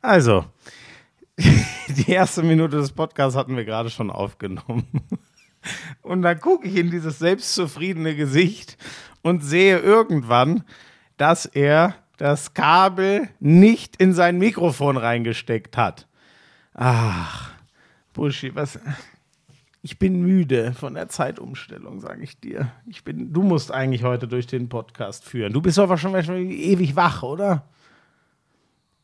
Also, die erste Minute des Podcasts hatten wir gerade schon aufgenommen. Und dann gucke ich in dieses selbstzufriedene Gesicht und sehe irgendwann, dass er das Kabel nicht in sein Mikrofon reingesteckt hat. Ach, Buschi, was. Ich bin müde von der Zeitumstellung, sage ich dir. Ich bin, du musst eigentlich heute durch den Podcast führen. Du bist doch schon, schon ewig wach, oder?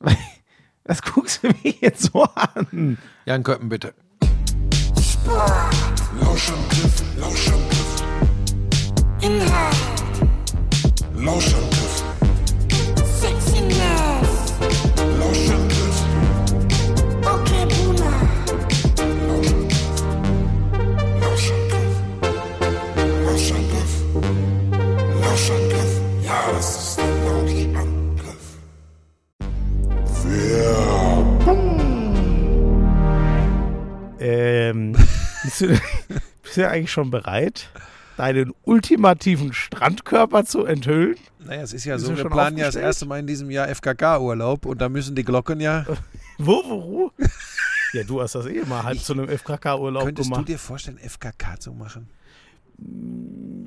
Was guckst du mich jetzt so an? Jan Köppen, bitte. Lauschangriff, Lauschangriff. Inhalt, Lauschangriff, bist, du, bist du eigentlich schon bereit, deinen ultimativen Strandkörper zu enthüllen? Naja, es ist ja Bist so, wir planen ja das erste Mal in diesem Jahr FKK-Urlaub und da müssen die Glocken ja. Wo, wo, wo? Ja, du hast das eh mal halb zu einem FKK-Urlaub Könntest du gemacht. dir vorstellen, FKK zu machen?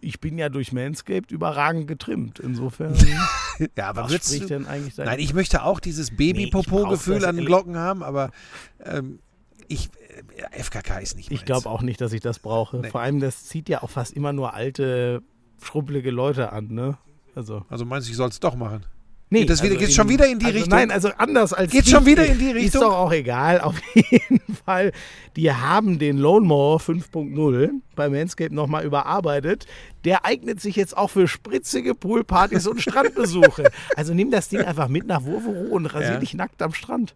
Ich bin ja durch Manscaped überragend getrimmt. Insofern, Ja, aber was spricht du, denn eigentlich Nein, ich möchte auch dieses Nee, ich Baby-Popo-Gefühl das an den Glocken haben, aber ähm, ich, äh, FKK ist nicht Ich meins. glaube auch nicht, dass ich das brauche. Nee. Vor allem, das zieht ja auch fast immer nur alte, schrubbelige Leute an, ne? Also. Also meinst du, ich soll es doch machen? Nee, Geht das wieder- geht's schon wieder in die also Richtung? Nein, also anders als. Dich. schon wieder in die Ist Richtung? doch auch egal. Auf jeden Fall. Die haben den Lone Mower 5.0 bei Manscaped nochmal überarbeitet. Der eignet sich jetzt auch für spritzige Poolpartys und Strandbesuche. Also nimm das Ding einfach mit nach Wurvero und rasier Ja. dich nackt am Strand.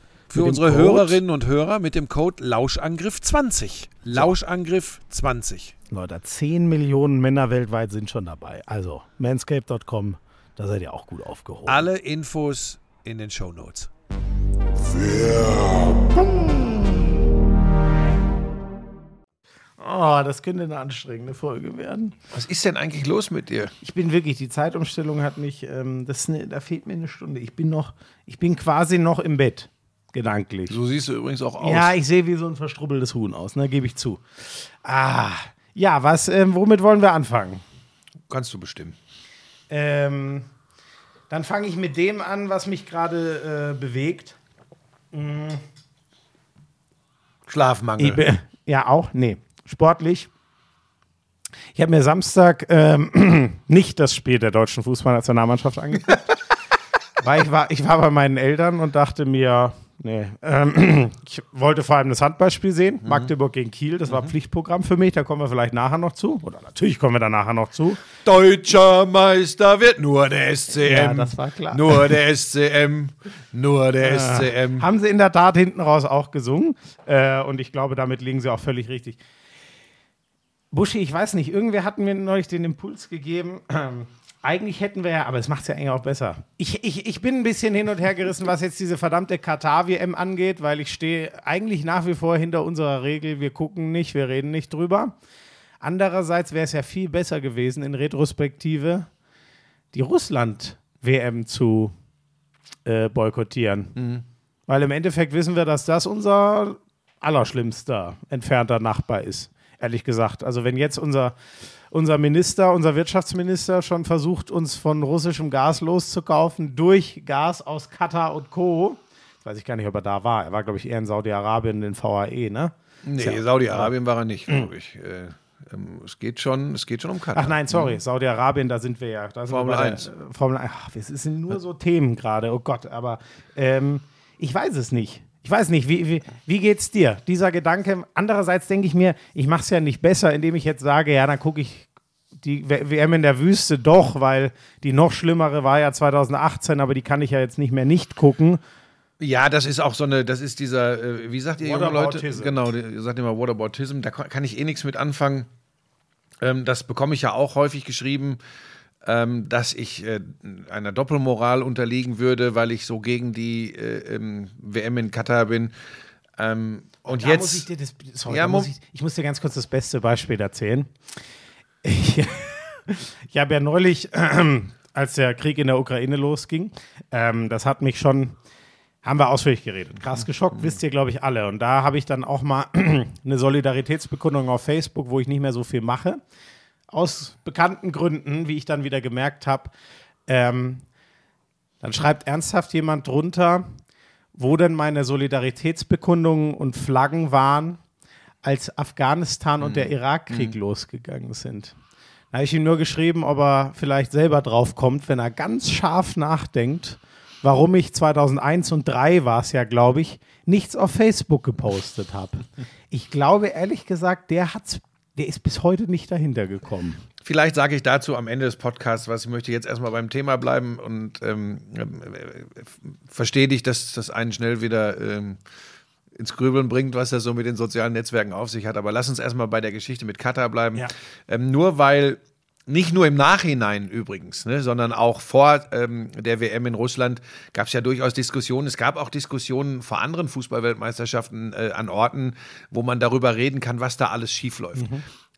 Für unsere Code- Hörerinnen und Hörer mit dem Code Lauschangriff20. Lauschangriff20. Leute, 10 Millionen Männer weltweit sind schon dabei. Also, manscape.com, da seid ihr auch gut aufgehoben. Alle Infos in den Show Notes. Oh, das könnte eine anstrengende Folge werden. Was ist denn eigentlich los mit dir? Ich bin wirklich, die Zeitumstellung hat mich, ähm, das, eine- da fehlt mir eine Stunde. Ich bin noch, ich bin quasi noch im Bett, gedanklich. So siehst du übrigens auch aus. Ja, ich sehe wie so ein verstrubbeltes Huhn aus, ne, gebe ich zu. Ah, ja, was, ähm, womit wollen wir anfangen? Kannst du bestimmen. Ähm, dann fange ich mit dem an, was mich gerade äh, bewegt. Schlafmangel. Ich bin, ja, auch, nee, sportlich. Ich habe mir Samstag ähm, nicht das Spiel der deutschen Fußballnationalmannschaft angeguckt. weil ich war, ich war bei meinen Eltern und dachte mir, nee, ähm, ich wollte vor allem das Handballspiel sehen, Magdeburg gegen Kiel, das war Pflichtprogramm für mich, da kommen wir vielleicht nachher noch zu. Oder natürlich kommen wir da nachher noch zu. Deutscher Meister wird nur der SCM. Ja, das war klar. Nur der SCM. Nur der SCM. Haben sie in der Tat hinten raus auch gesungen. Äh, und ich glaube, damit liegen sie auch völlig richtig. Buschi, ich weiß nicht, irgendwer hat mir neulich den Impuls gegeben. Ähm, eigentlich hätten wir ja, aber es macht es ja eigentlich auch besser. Ich, ich, ich bin ein bisschen hin und her gerissen, was jetzt diese verdammte Katar-WM angeht, weil ich stehe eigentlich nach wie vor hinter unserer Regel, wir gucken nicht, wir reden nicht drüber. Andererseits wäre es ja viel besser gewesen, in Retrospektive die Russland-WM zu äh, boykottieren. Weil im Endeffekt wissen wir, dass das unser allerschlimmster entfernter Nachbar ist, ehrlich gesagt. Also wenn jetzt unser, unser Minister, unser Wirtschaftsminister schon versucht, uns von russischem Gas loszukaufen durch Gas aus Katar und Co. Jetzt weiß ich gar nicht, ob er da war. Er war, glaube ich, eher in Saudi-Arabien, in VAE, ne? Nee, Ja. Saudi-Arabien war er nicht, glaube ich. Äh, ähm, es, geht schon, es geht schon um Katar. Ach nein, sorry, Saudi-Arabien, da sind wir ja. Formel wir bei der- 1. äh, Formel 1. Ach, es sind nur so Themen gerade, oh Gott, aber ähm, ich weiß es nicht. Ich weiß nicht, wie, wie, wie geht's dir? Dieser Gedanke, andererseits denke ich mir, ich mache es ja nicht besser, indem ich jetzt sage, ja, dann gucke ich die WM in der Wüste doch, weil die noch schlimmere war ja 2018, aber die kann ich ja jetzt nicht mehr nicht gucken. Ja, das ist auch so eine, das ist dieser, äh, wie sagt ihr junge Leute? Genau, ihr sagt immer Whataboutism, da kann kann ich eh nichts mit anfangen. Ähm, das bekomme ich ja auch häufig geschrieben, ähm, dass ich äh, einer Doppelmoral unterliegen würde, weil ich so gegen die äh, ähm, WM in Katar bin. Ähm, und Da jetzt. muss ich, dir das, sorry, Ja, muss ich, ich muss dir ganz kurz das beste Beispiel erzählen. Ich, ich habe ja neulich, als der Krieg in der Ukraine losging, ähm, das hat mich schon, haben wir ausführlich geredet. Krass geschockt, wisst ihr, glaube ich, alle. Und da habe ich dann auch mal eine Solidaritätsbekundung auf Facebook, wo ich nicht mehr so viel mache. Aus bekannten Gründen, wie ich dann wieder gemerkt habe. Ähm, dann schreibt ernsthaft jemand drunter, wo denn meine Solidaritätsbekundungen und Flaggen waren, als Afghanistan und der Irakkrieg losgegangen sind. Da habe ich ihm nur geschrieben, ob er vielleicht selber drauf kommt, wenn er ganz scharf nachdenkt, warum ich 2001 und 3 war es ja, glaube ich, nichts auf Facebook gepostet habe. Ich glaube ehrlich gesagt, der hat's, der ist bis heute nicht dahinter gekommen. Vielleicht sage ich dazu am Ende des Podcasts was. Ich möchte jetzt erstmal beim Thema bleiben und ähm, äh, verstehe dich, dass das einen schnell wieder ähm, ins Grübeln bringt, was das so mit den sozialen Netzwerken auf sich hat. Aber lass uns erstmal bei der Geschichte mit Katar bleiben. Ja. Ähm, nur weil, nicht nur im Nachhinein übrigens, ne, sondern auch vor ähm, der WM in Russland gab es ja durchaus Diskussionen. Es gab auch Diskussionen vor anderen Fußballweltmeisterschaften äh, an Orten, wo man darüber reden kann, was da alles schiefläuft.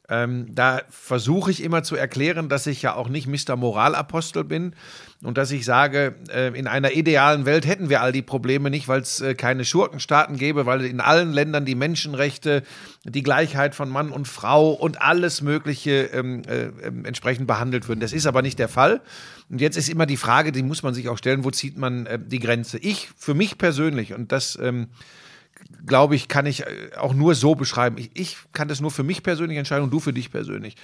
Ähm, da versuche ich immer zu erklären, dass ich ja auch nicht Mr. Moralapostel bin und dass ich sage, äh, in einer idealen Welt hätten wir all die Probleme nicht, weil es äh, keine Schurkenstaaten gäbe, weil in allen Ländern die Menschenrechte, die Gleichheit von Mann und Frau und alles Mögliche ähm, äh, ähm, entsprechend behandelt würden. Das ist aber nicht der Fall. Und jetzt ist immer die Frage, die muss man sich auch stellen, wo zieht man äh, die Grenze? Ich, für mich persönlich, und das ähm, glaube ich, kann ich äh, auch nur so beschreiben. Ich, ich kann das nur für mich persönlich entscheiden und du für dich persönlich.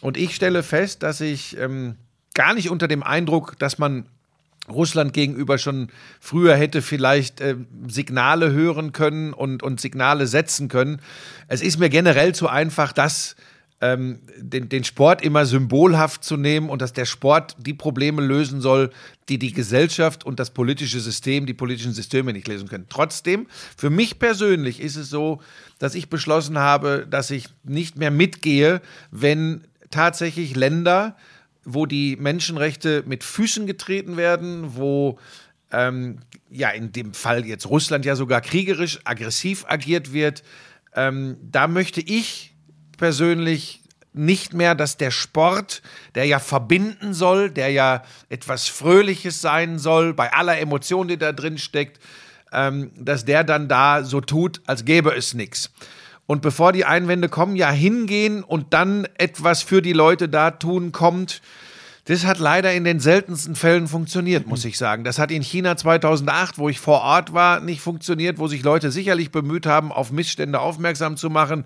Und ich stelle fest, dass ich ähm, gar nicht unter dem Eindruck, dass man Russland gegenüber schon früher hätte vielleicht äh, Signale hören können und, und Signale setzen können. Es ist mir generell zu einfach, das ähm, den, den Sport immer symbolhaft zu nehmen und dass der Sport die Probleme lösen soll, die die Gesellschaft und das politische System, die politischen Systeme nicht lösen können. Trotzdem, für mich persönlich ist es so, dass ich beschlossen habe, dass ich nicht mehr mitgehe, wenn tatsächlich Länder, wo die Menschenrechte mit Füßen getreten werden, wo ähm, ja in dem Fall jetzt Russland ja sogar kriegerisch aggressiv agiert wird, ähm, da möchte ich persönlich nicht mehr, dass der Sport, der ja verbinden soll, der ja etwas Fröhliches sein soll, bei aller Emotion, die da drin steckt, ähm, dass der dann da so tut, als gäbe es nichts. Und bevor die Einwände kommen, ja hingehen und dann etwas für die Leute da tun kommt, das hat leider in den seltensten Fällen funktioniert, muss ich sagen. Das hat in China 2008, wo ich vor Ort war, nicht funktioniert, wo sich Leute sicherlich bemüht haben, auf Missstände aufmerksam zu machen.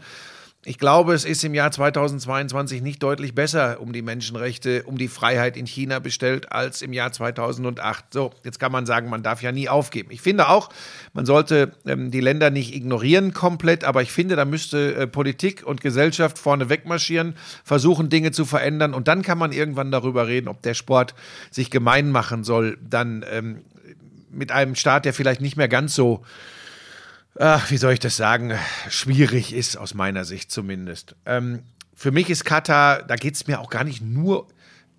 Ich glaube, es ist im Jahr 2022 nicht deutlich besser um die Menschenrechte, um die Freiheit in China bestellt als im Jahr 2008. So, jetzt kann man sagen, man darf ja nie aufgeben. Ich finde auch, man sollte ähm, die Länder nicht ignorieren komplett, aber ich finde, da müsste äh, Politik und Gesellschaft vorne wegmarschieren, versuchen, Dinge zu verändern und dann kann man irgendwann darüber reden, ob der Sport sich gemein machen soll, dann ähm, mit einem Staat, der vielleicht nicht mehr ganz so ach, wie soll ich das sagen, schwierig ist, aus meiner Sicht zumindest. Ähm, für mich ist Katar, da geht es mir auch gar nicht nur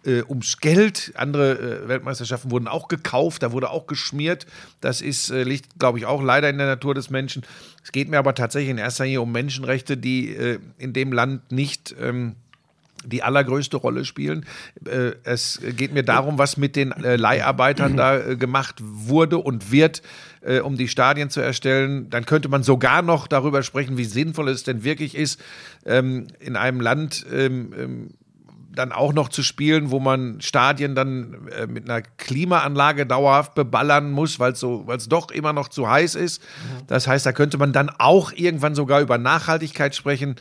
äh, ums Geld. Andere äh, Weltmeisterschaften wurden auch gekauft, da wurde auch geschmiert. Das ist, äh, liegt, glaube ich, auch leider in der Natur des Menschen. Es geht mir aber tatsächlich in erster Linie um Menschenrechte, die äh, in dem Land nicht ähm, die allergrößte Rolle spielen. Äh, es geht mir darum, was mit den äh, Leiharbeitern da äh, gemacht wurde und wird, um die Stadien zu erstellen. Dann könnte man sogar noch darüber sprechen, wie sinnvoll es denn wirklich ist, ähm, in einem Land ähm, ähm, dann auch noch zu spielen, wo man Stadien dann äh, mit einer Klimaanlage dauerhaft beballern muss, weil es so, weil es doch immer noch zu heiß ist. Das heißt, da könnte man dann auch irgendwann sogar über Nachhaltigkeit sprechen.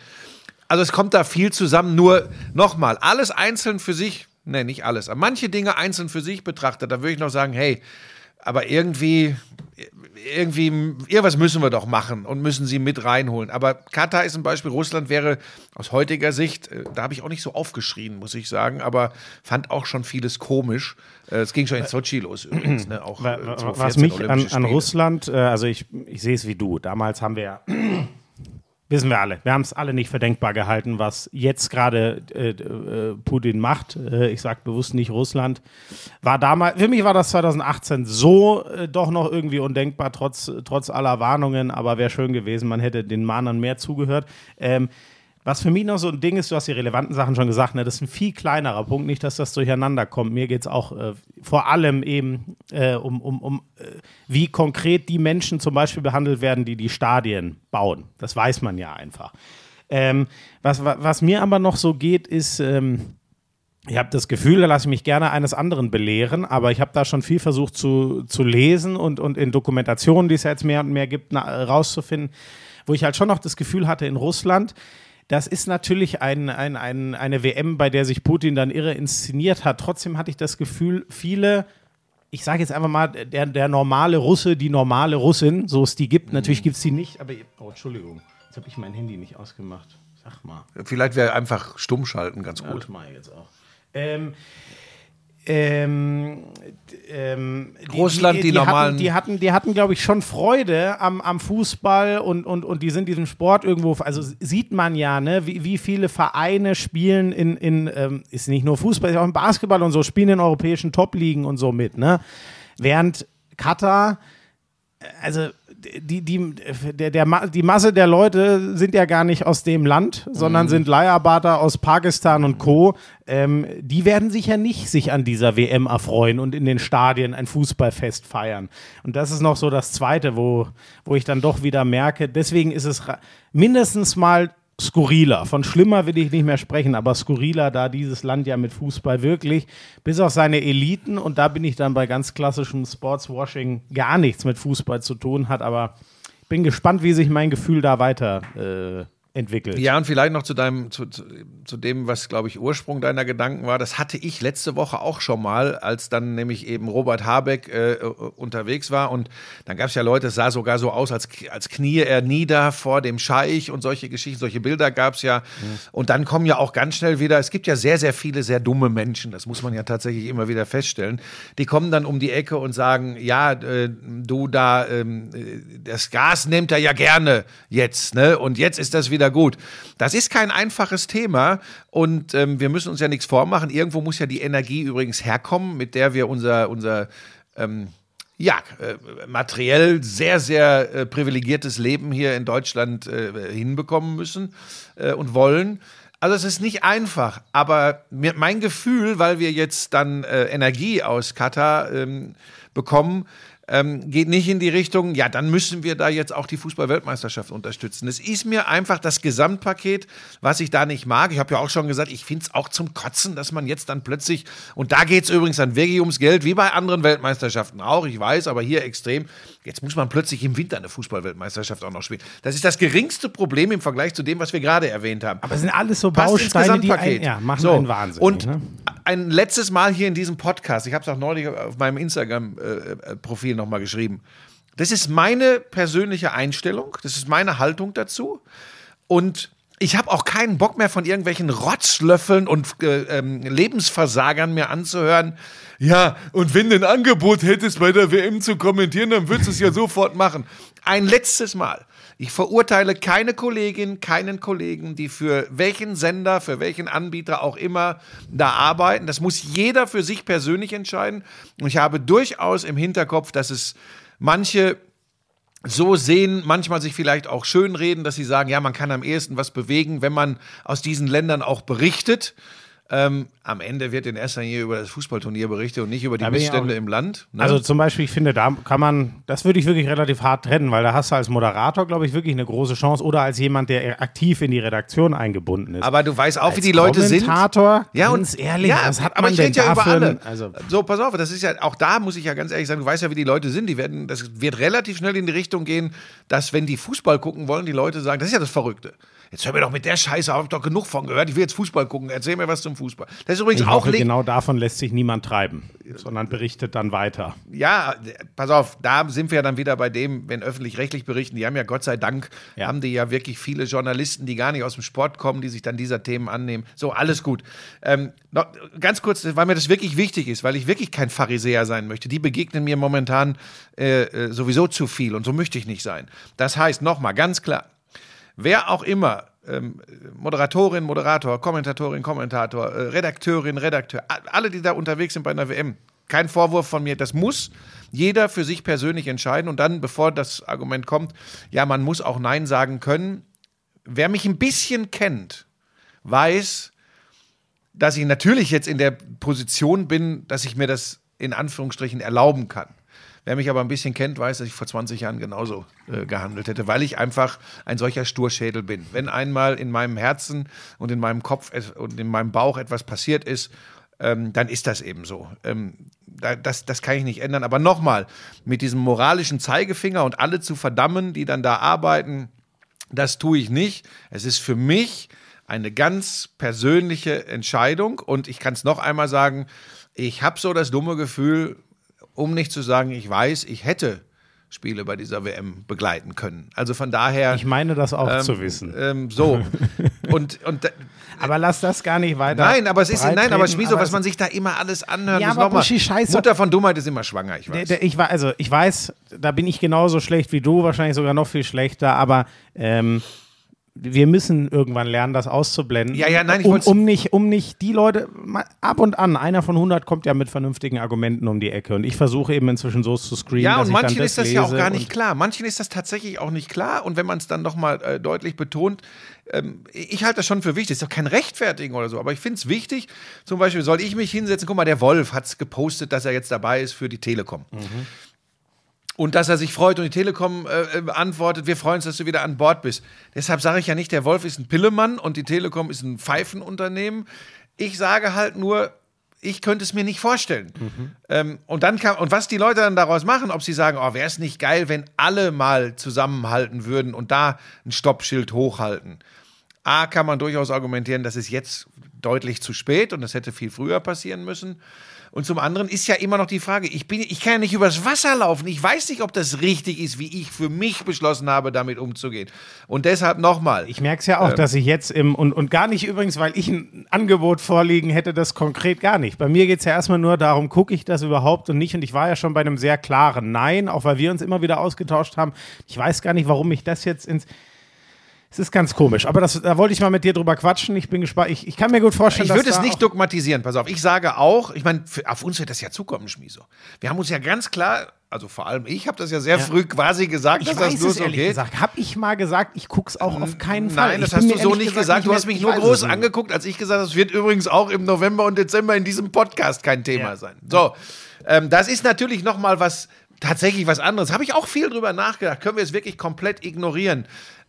Also es kommt da viel zusammen. Nur nochmal, alles einzeln für sich, ne, nicht alles, aber manche Dinge einzeln für sich betrachtet, da würde ich noch sagen, hey, aber irgendwie, irgendwie, irgendwas müssen wir doch machen und müssen sie mit reinholen. Aber Katar ist ein Beispiel, Russland wäre aus heutiger Sicht, äh, da habe ich auch nicht so aufgeschrien, muss ich sagen, aber fand auch schon vieles komisch. Äh, Es ging schon in Sochi los übrigens, ne? auch äh, wa- 2014 Was mich an, an. Russland, also ich, ich sehe es wie du. Damals haben wir ja, wissen wir alle, wir haben es alle nicht für denkbar gehalten, was jetzt gerade äh, äh, Putin macht. Äh, ich sage bewusst nicht Russland. War damals, für mich war das 2018 so äh, doch noch irgendwie undenkbar, trotz, trotz aller Warnungen, aber wäre schön gewesen, man hätte den Mahnern mehr zugehört. Ähm, was für mich noch so ein Ding ist, du hast die relevanten Sachen schon gesagt, ne, das ist ein viel kleinerer Punkt, nicht, dass das durcheinander kommt. Mir geht es auch äh, vor allem eben äh, um, um, um äh, wie konkret die Menschen zum Beispiel behandelt werden, die die Stadien bauen. Das weiß man ja einfach. Ähm, was, wa- was mir aber noch so geht, ist, ähm, ich habe das Gefühl, da lasse ich mich gerne eines anderen belehren, aber ich habe da schon viel versucht zu, zu lesen und, und in Dokumentationen, die es ja jetzt mehr und mehr gibt, na, rauszufinden, wo ich halt schon noch das Gefühl hatte in Russland, das ist natürlich ein, ein, ein, eine WM, bei der sich Putin dann irre inszeniert hat. Trotzdem hatte ich das Gefühl, viele, ich sage jetzt einfach mal, der, der normale Russe, die normale Russin, so es die gibt, natürlich gibt es die nicht, aber, oh, Entschuldigung, jetzt habe ich mein Handy nicht ausgemacht. Sag mal. Vielleicht wäre einfach stumm schalten ganz Ja, gut. das mache ich jetzt auch. Ähm, ähm, ähm, die, Russland, die normalen- Hatten, die hatten, die hatten glaube ich, schon Freude am, am Fußball und, und, und die sind diesem Sport irgendwo, also sieht man ja, ne, wie, wie viele Vereine spielen in, in ähm, ist nicht nur Fußball, ist auch im Basketball und so, spielen in europäischen Top-Ligen und so mit, ne? Während Katar, also die, die, der, der, die Masse der Leute sind ja gar nicht aus dem Land, sondern sind Leiharbeiter aus Pakistan und Co. Ähm, die werden sicher nicht sich an dieser WM erfreuen und in den Stadien ein Fußballfest feiern. Und das ist noch so das Zweite, wo, wo ich dann doch wieder merke, deswegen ist es mindestens mal skurriler. Von schlimmer will ich nicht mehr sprechen, aber skurriler, da dieses Land ja mit Fußball wirklich, bis auf seine Eliten, und da bin ich dann bei ganz klassischem Sportswashing gar nichts mit Fußball zu tun hat, aber bin gespannt, wie sich mein Gefühl da weiter äh, entwickelt. Ja, und vielleicht noch zu deinem, zu, zu, zu dem, was, glaube ich, Ursprung deiner Gedanken war. Das hatte ich letzte Woche auch schon mal, als dann nämlich eben Robert Habeck äh, unterwegs war. Und dann gab es ja Leute, es sah sogar so aus, als, als knie er nieder vor dem Scheich und solche Geschichten, solche Bilder gab es ja. Und dann kommen ja auch ganz schnell wieder, es gibt ja sehr, sehr viele sehr dumme Menschen, das muss man ja tatsächlich immer wieder feststellen. Die kommen dann um die Ecke und sagen, ja, äh, du da, ähm, äh, das Gas nimmt er ja gerne jetzt, ne? Und jetzt ist das wieder gut. Das ist kein einfaches Thema und ähm, wir müssen uns ja nichts vormachen. Irgendwo muss ja die Energie übrigens herkommen, mit der wir unser, unser ähm, ja, äh, materiell sehr, sehr äh, privilegiertes Leben hier in Deutschland äh, hinbekommen müssen äh, und wollen. Also es ist nicht einfach, aber mir, mein Gefühl, weil wir jetzt dann äh, Energie aus Katar ähm, bekommen, ähm, geht nicht in die Richtung, ja, dann müssen wir da jetzt auch die Fußball-Weltmeisterschaft unterstützen. Es ist mir einfach das Gesamtpaket, was ich da nicht mag. Ich habe ja auch schon gesagt, ich finde es auch zum Kotzen, dass man jetzt dann plötzlich, und da geht es übrigens dann wirklich ums Geld, wie bei anderen Weltmeisterschaften auch, ich weiß, aber hier extrem. Jetzt muss man plötzlich im Winter eine Fußball-Weltmeisterschaft auch noch spielen. Das ist das geringste Problem im Vergleich zu dem, was wir gerade erwähnt haben. Aber es sind alles so Passt Bausteine, die ein, ja, machen so. einen Wahnsinn. Und ne? ein letztes Mal hier in diesem Podcast, ich habe es auch neulich auf meinem Instagram-Profil nochmal geschrieben. Das ist meine persönliche Einstellung, das ist meine Haltung dazu. Und ich habe auch keinen Bock mehr von irgendwelchen Rotzlöffeln und äh, ähm, Lebensversagern mir anzuhören. Ja, und wenn du ein Angebot hättest, bei der WM zu kommentieren, dann würdest du es ja sofort machen. Ein letztes Mal. Ich verurteile keine Kollegin, keinen Kollegen, die für welchen Sender, für welchen Anbieter auch immer da arbeiten. Das muss jeder für sich persönlich entscheiden. Und ich habe durchaus im Hinterkopf, dass es manche so sehen, manchmal sich vielleicht auch schönreden, dass sie sagen, ja, man kann am ehesten was bewegen, wenn man aus diesen Ländern auch berichtet. Ähm, am Ende wird in erster Linie über das Fußballturnier berichtet und nicht über die Da Missstände im Land. ne? Also zum Beispiel, ich finde, da kann man, das würde ich wirklich relativ hart trennen, weil da hast du als Moderator, glaube ich, wirklich eine große Chance oder als jemand, der aktiv in die Redaktion eingebunden ist. aber du weißt auch, wie als die Leute sind. Kommentator, Ja, und ganz ehrlich, ja, was hat aber man ich denn ja über alle. also, so, pass auf, das ist ja, auch da muss ich ja ganz ehrlich sagen, du weißt ja, wie die Leute sind. Die werden, das wird relativ schnell in die Richtung gehen, dass, wenn die Fußball gucken wollen, die Leute sagen, das ist ja das Verrückte. Jetzt hör mir doch mit der Scheiße, auf, hab ich doch genug von gehört. Ich will jetzt Fußball gucken. Erzähl mir was zum Fußball. Das ist übrigens ich auch hoffe, genau davon lässt sich niemand treiben, sondern berichtet dann weiter. Ja, pass auf, da sind wir ja dann wieder bei dem, wenn öffentlich-rechtlich berichten, die haben ja Gott sei Dank, Ja. haben die ja wirklich viele Journalisten, die gar nicht aus dem Sport kommen, die sich dann dieser Themen annehmen. So, alles gut. Ähm, noch, ganz kurz, weil mir das wirklich wichtig ist, weil ich wirklich kein Pharisäer sein möchte. Die begegnen mir momentan äh, äh, sowieso zu viel und so möchte ich nicht sein. Das heißt, nochmal, ganz klar, wer auch immer, ähm, Moderatorin, Moderator, Kommentatorin, Kommentator, äh, Redakteurin, Redakteur, alle, die da unterwegs sind bei einer WM, kein Vorwurf von mir, das muss jeder für sich persönlich entscheiden und dann, bevor das Argument kommt, ja, man muss auch Nein sagen können. Wer mich ein bisschen kennt, weiß, dass ich natürlich jetzt in der Position bin, dass ich mir das in Anführungsstrichen erlauben kann. Wer mich aber ein bisschen kennt, weiß, dass ich vor 20 Jahren genauso äh, gehandelt hätte, weil ich einfach ein solcher Sturschädel bin. Wenn einmal in meinem Herzen und in meinem Kopf und in meinem Bauch etwas passiert ist, ähm, dann ist das eben so. Ähm, da, das, das kann ich nicht ändern. Aber nochmal, mit diesem moralischen Zeigefinger und alle zu verdammen, die dann da arbeiten, das tue ich nicht. Es ist für mich eine ganz persönliche Entscheidung und ich kann es noch einmal sagen, ich habe so das dumme Gefühl, um nicht zu sagen, ich weiß, ich hätte Spiele bei dieser WM begleiten können. Also von daher. Ich meine das auch ähm, zu wissen. Ähm, so. und, und aber lass das gar nicht weiter. nein, aber es ist nein, aber Schmieso, was man sich da immer alles anhört. Ja, aber Buschi, scheiße. Mutter von Dummheit ist immer schwanger, ich weiß. Der, der, ich, war, also, ich weiß, da bin ich genauso schlecht wie du, wahrscheinlich sogar noch viel schlechter, aber ähm, wir müssen irgendwann lernen, das auszublenden. Ja, ja, nein, ich um, um, nicht, um nicht die Leute, mal ab und an, einer von 100 kommt ja mit vernünftigen Argumenten um die Ecke und ich versuche eben inzwischen so zu screenen, Ja, und manchen dann ist das ja auch gar nicht klar. Manchen ist das tatsächlich auch nicht klar. Und wenn man es dann nochmal äh, deutlich betont, ähm, ich halte das schon für wichtig. Ist doch kein Rechtfertigen oder so. Aber ich finde es wichtig, zum Beispiel soll ich mich hinsetzen, guck mal, der Wolf hat es gepostet, dass er jetzt dabei ist für die Telekom. Und dass er sich freut und die Telekom äh, äh, antwortet, wir freuen uns, dass du wieder an Bord bist. Deshalb sage ich ja nicht, der Wolf ist ein Pillemann und die Telekom ist ein Pfeifenunternehmen. Ich sage halt nur, ich könnte es mir nicht vorstellen. Ähm, und dann kann, und was die Leute dann daraus machen, ob sie sagen, oh, wäre es nicht geil, wenn alle mal zusammenhalten würden und da ein Stoppschild hochhalten. A, kann man durchaus argumentieren, das ist jetzt deutlich zu spät und das hätte viel früher passieren müssen. Und zum anderen ist ja immer noch die Frage, ich, bin, ich kann ja nicht übers Wasser laufen. Ich weiß nicht, ob das richtig ist, wie ich für mich beschlossen habe, damit umzugehen. Und deshalb nochmal. Ich merke es ja auch, dass ich jetzt im, und, und gar nicht übrigens, weil ich ein Angebot vorliegen hätte, das konkret gar nicht. Bei mir geht es ja erstmal nur darum, gucke ich das überhaupt und nicht. Und ich war ja schon bei einem sehr klaren Nein, auch weil wir uns immer wieder ausgetauscht haben. Ich weiß gar nicht, warum ich das jetzt ins. Es ist ganz komisch, aber das, da wollte ich mal mit dir drüber quatschen. Ich bin gespannt. Ich, ich kann mir gut vorstellen, Ich würde es nicht dogmatisieren, pass auf. Ich sage auch, ich meine, auf uns wird das ja zukommen, Schmieso. Wir haben uns ja ganz klar, also vor allem ich habe das ja sehr früh quasi gesagt, Ich dass weiß das nur es ehrlich geht. gesagt. Habe ich mal gesagt, ich gucke es auch auf keinen Fall. Nein, das Ich hast du so nicht gesagt. Du mehr- hast mich ich nur groß angeguckt, als ich gesagt habe, es wird übrigens auch im November und Dezember in diesem Podcast kein Thema Ja. sein. So, ähm, das ist natürlich noch mal was, tatsächlich was anderes. Habe ich auch viel drüber nachgedacht. Können wir es wirklich komplett ignorieren?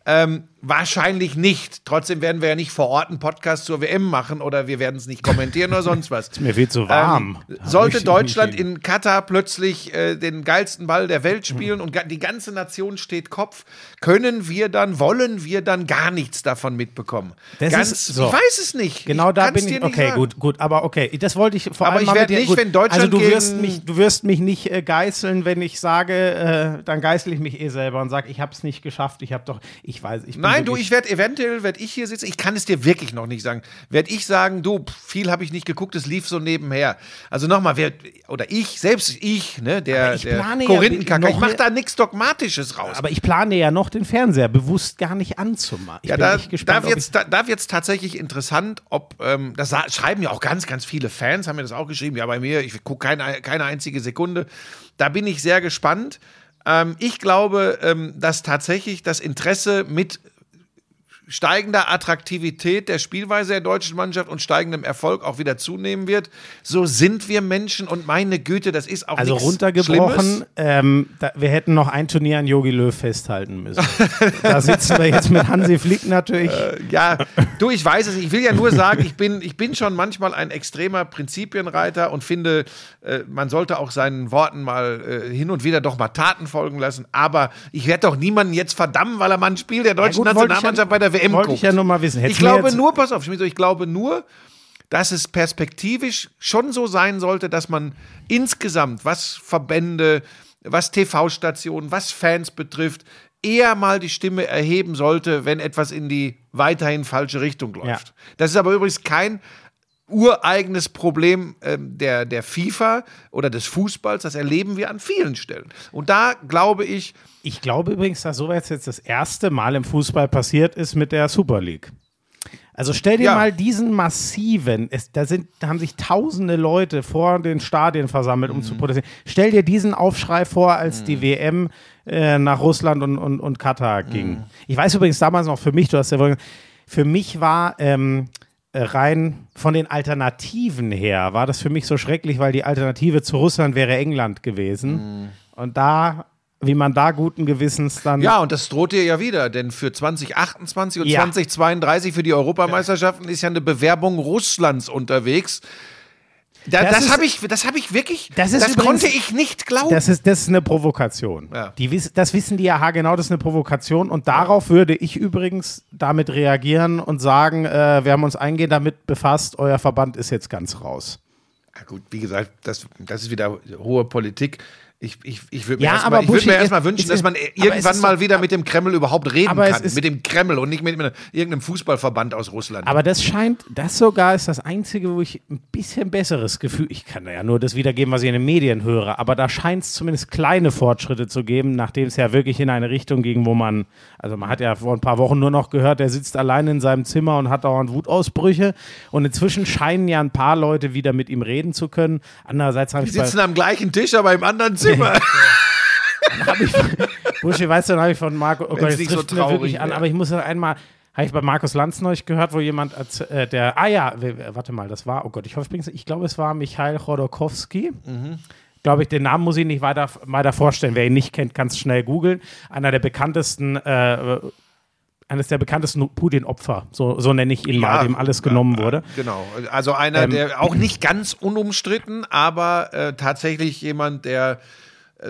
Ähm, wahrscheinlich nicht. Trotzdem werden wir ja nicht vor Ort einen Podcast zur WM machen oder wir werden es nicht kommentieren oder sonst was. Ist mir viel zu warm. Ähm, sollte ich Deutschland in Katar plötzlich äh, den geilsten Ball der Welt spielen und die ganze Nation steht Kopf, können wir dann, wollen wir dann gar nichts davon mitbekommen? Das Ganz, ist so. Ich weiß es nicht. Genau ich da bin ich. Okay, gut, gut. Aber okay, das wollte ich vor Aber allem ich mal werd mit dir. nicht, gut. wenn Deutschland Also du wirst mich, du wirst mich nicht äh, geißeln, wenn ich sage, äh, dann geißel ich mich eh selber und sage, ich habe es nicht geschafft. Ich habe doch, ich weiß, ich bin Nein, du, ich werde eventuell, werde ich hier sitzen, ich kann es dir wirklich noch nicht sagen, werde ich sagen, du, viel habe ich nicht geguckt, es lief so nebenher. Also nochmal, wer, oder ich, selbst ich, ne, der, ich der plane ja Korinthenkacker, ich mache da nichts Dogmatisches raus. Aber ich plane ja noch den Fernseher bewusst gar nicht anzumachen. Ich Ja, bin da, echt gespannt, da ob wird ich- es da, da wird's tatsächlich interessant, ob, ähm, das schreiben ja auch ganz, ganz viele Fans, haben mir das auch geschrieben, ja, bei mir, ich gucke keine, keine einzige Sekunde. Da bin ich sehr gespannt. Ähm, ich glaube, ähm, dass tatsächlich das Interesse mit steigender Attraktivität der Spielweise der deutschen Mannschaft und steigendem Erfolg auch wieder zunehmen wird. So sind wir Menschen und meine Güte, das ist auch Also runtergebrochen, ähm, da, wir hätten noch ein Turnier an Yogi Löw festhalten müssen. da sitzen wir jetzt mit Hansi Flick natürlich. Ja, du, ich weiß es. Ich will ja nur sagen, ich bin, ich bin schon manchmal ein extremer Prinzipienreiter und finde, äh, man sollte auch seinen Worten mal äh, hin und wieder doch mal Taten folgen lassen. Aber ich werde doch niemanden jetzt verdammen, weil er mal ein Spiel der deutschen gut, ja- Nationalmannschaft bei der WM wollte guckt. ich ja nur mal wissen. Hättest Ich glaube nur, pass auf, ich glaube nur, dass es perspektivisch schon so sein sollte, dass man insgesamt, was Verbände, was TV-Stationen, was Fans betrifft, eher mal die Stimme erheben sollte, wenn etwas in die weiterhin falsche Richtung läuft. Ja. Das ist aber übrigens kein ureigenes Problem ähm, der, der FIFA oder des Fußballs. Das erleben wir an vielen Stellen. Und da glaube ich, Ich glaube übrigens, dass sowas jetzt das erste Mal im Fußball passiert ist mit der Super League. Also stell dir Ja. mal diesen massiven, es, da, sind, da haben sich tausende Leute vor den Stadien versammelt, um zu Mhm. protestieren. Stell dir diesen Aufschrei vor, als die WM äh, nach Russland und, und, und Katar ging. Mhm. Ich weiß übrigens damals noch für mich, du hast ja wohl, für mich war ähm, äh, rein von den Alternativen her, war das für mich so schrecklich, weil die Alternative zu Russland wäre England gewesen. Mhm. Und da, wie man da guten Gewissens dann. Ja, und das droht dir ja wieder, denn für 2028 und Ja. 2032 für die Europameisterschaften ist ja eine Bewerbung Russlands unterwegs. Da, Das das habe ich, das hab ich wirklich, Das das, übrigens- konnte ich nicht glauben. Das ist, das ist eine Provokation. Ja. Die, das wissen die ja haargenau, das ist eine Provokation. Und darauf würde ich übrigens damit reagieren und sagen, äh, wir haben uns eingehend damit befasst, euer Verband ist jetzt ganz raus. ja, gut, wie gesagt, das, das ist wieder hohe Politik. Ich, ich, ich würde mir Ja, erst aber mal, ich würd mir es- erst mal wünschen, dass man es irgendwann mal doch- wieder mit dem Kreml überhaupt reden kann. ist- mit dem Kreml und nicht mit, mit irgendeinem Fußballverband aus Russland. Aber das scheint, das sogar ist das Einzige, wo ich ein bisschen besseres Gefühl, ich kann ja nur das wiedergeben, was ich in den Medien höre, aber da scheint es zumindest kleine Fortschritte zu geben, nachdem es ja wirklich in eine Richtung ging, wo man, also man hat ja vor ein paar Wochen nur noch gehört, der sitzt allein in seinem Zimmer und hat dauernd Wutausbrüche und inzwischen scheinen ja ein paar Leute wieder mit ihm reden zu können. Andererseits habe die ich bei, sitzen am gleichen Tisch, aber im anderen Zimmer. Buschi, weißt du, dann habe ich von Marco, oh Gott, das nicht so trifft mir traurig wirklich an, aber ich muss noch einmal, habe ich bei Markus Lanz neulich gehört, wo jemand, äh, der, ah ja, warte mal, das war, oh Gott, ich hoffe, ich ich glaube, es war Michael Chodorkowski. Mhm. Glaube ich, den Namen muss ich nicht weiter, weiter vorstellen. Wer ihn nicht kennt, kann es schnell googeln. Einer der bekanntesten, äh, eines der bekanntesten Putin-Opfer, so, so nenne ich ihn mal, dem alles genommen wurde. Genau. Also einer, Ähm, der auch nicht ganz unumstritten, aber äh, tatsächlich jemand, der äh,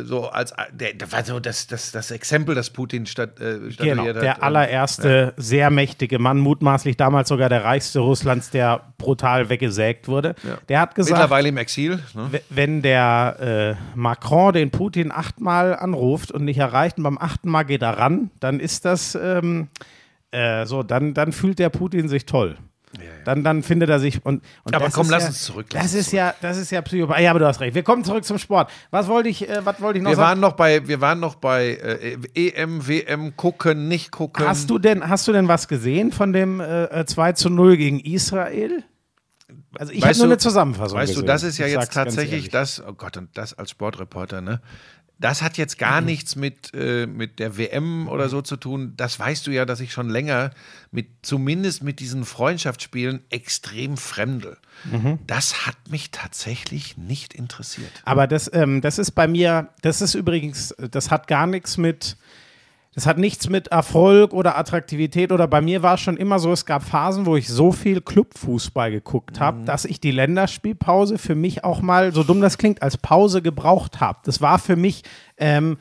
so als der, der war so das, das, das Exempel, das Putin stat, äh, Genau, hat. der allererste sehr mächtige Mann, mutmaßlich damals sogar der reichste Russlands, der brutal weggesägt wurde. Der hat gesagt, Mittlerweile im Exil. Ne? wenn der äh, Macron den Putin achtmal anruft und nicht erreicht und beim achten Mal geht er ran, dann ist das ähm, äh, so, dann, dann fühlt der Putin sich toll. Dann, dann findet er sich und, und Aber komm, lass ja, uns zurück, lass Das uns ist ja, das ist ja Psychopath. Ja, aber du hast recht. Wir kommen zurück zum Sport. Was wollte ich, äh, was wollte ich noch Wir sagen? waren noch bei, wir waren noch bei äh, EM, WM, gucken, nicht gucken. Hast du denn, hast du denn was gesehen von dem äh, 2 zu 0 gegen Israel? Also ich habe nur eine Zusammenfassung Weißt gesehen. du, das ist ja Ich jetzt tatsächlich das, oh Gott, und das als Sportreporter, ne? Das hat jetzt gar Mhm. nichts mit, äh, mit der WM oder so zu tun. Das weißt du ja, dass ich schon länger mit, zumindest mit diesen Freundschaftsspielen extrem fremdel. Mhm. Das hat mich tatsächlich nicht interessiert. Aber das, ähm, das ist bei mir, das ist übrigens, das hat gar nichts mit, das hat nichts mit Erfolg oder Attraktivität oder bei mir war es schon immer so, es gab Phasen, wo ich so viel Clubfußball geguckt habe, dass ich die Länderspielpause für mich auch mal, so dumm das klingt, als Pause gebraucht habe. Das war für mich, ähm,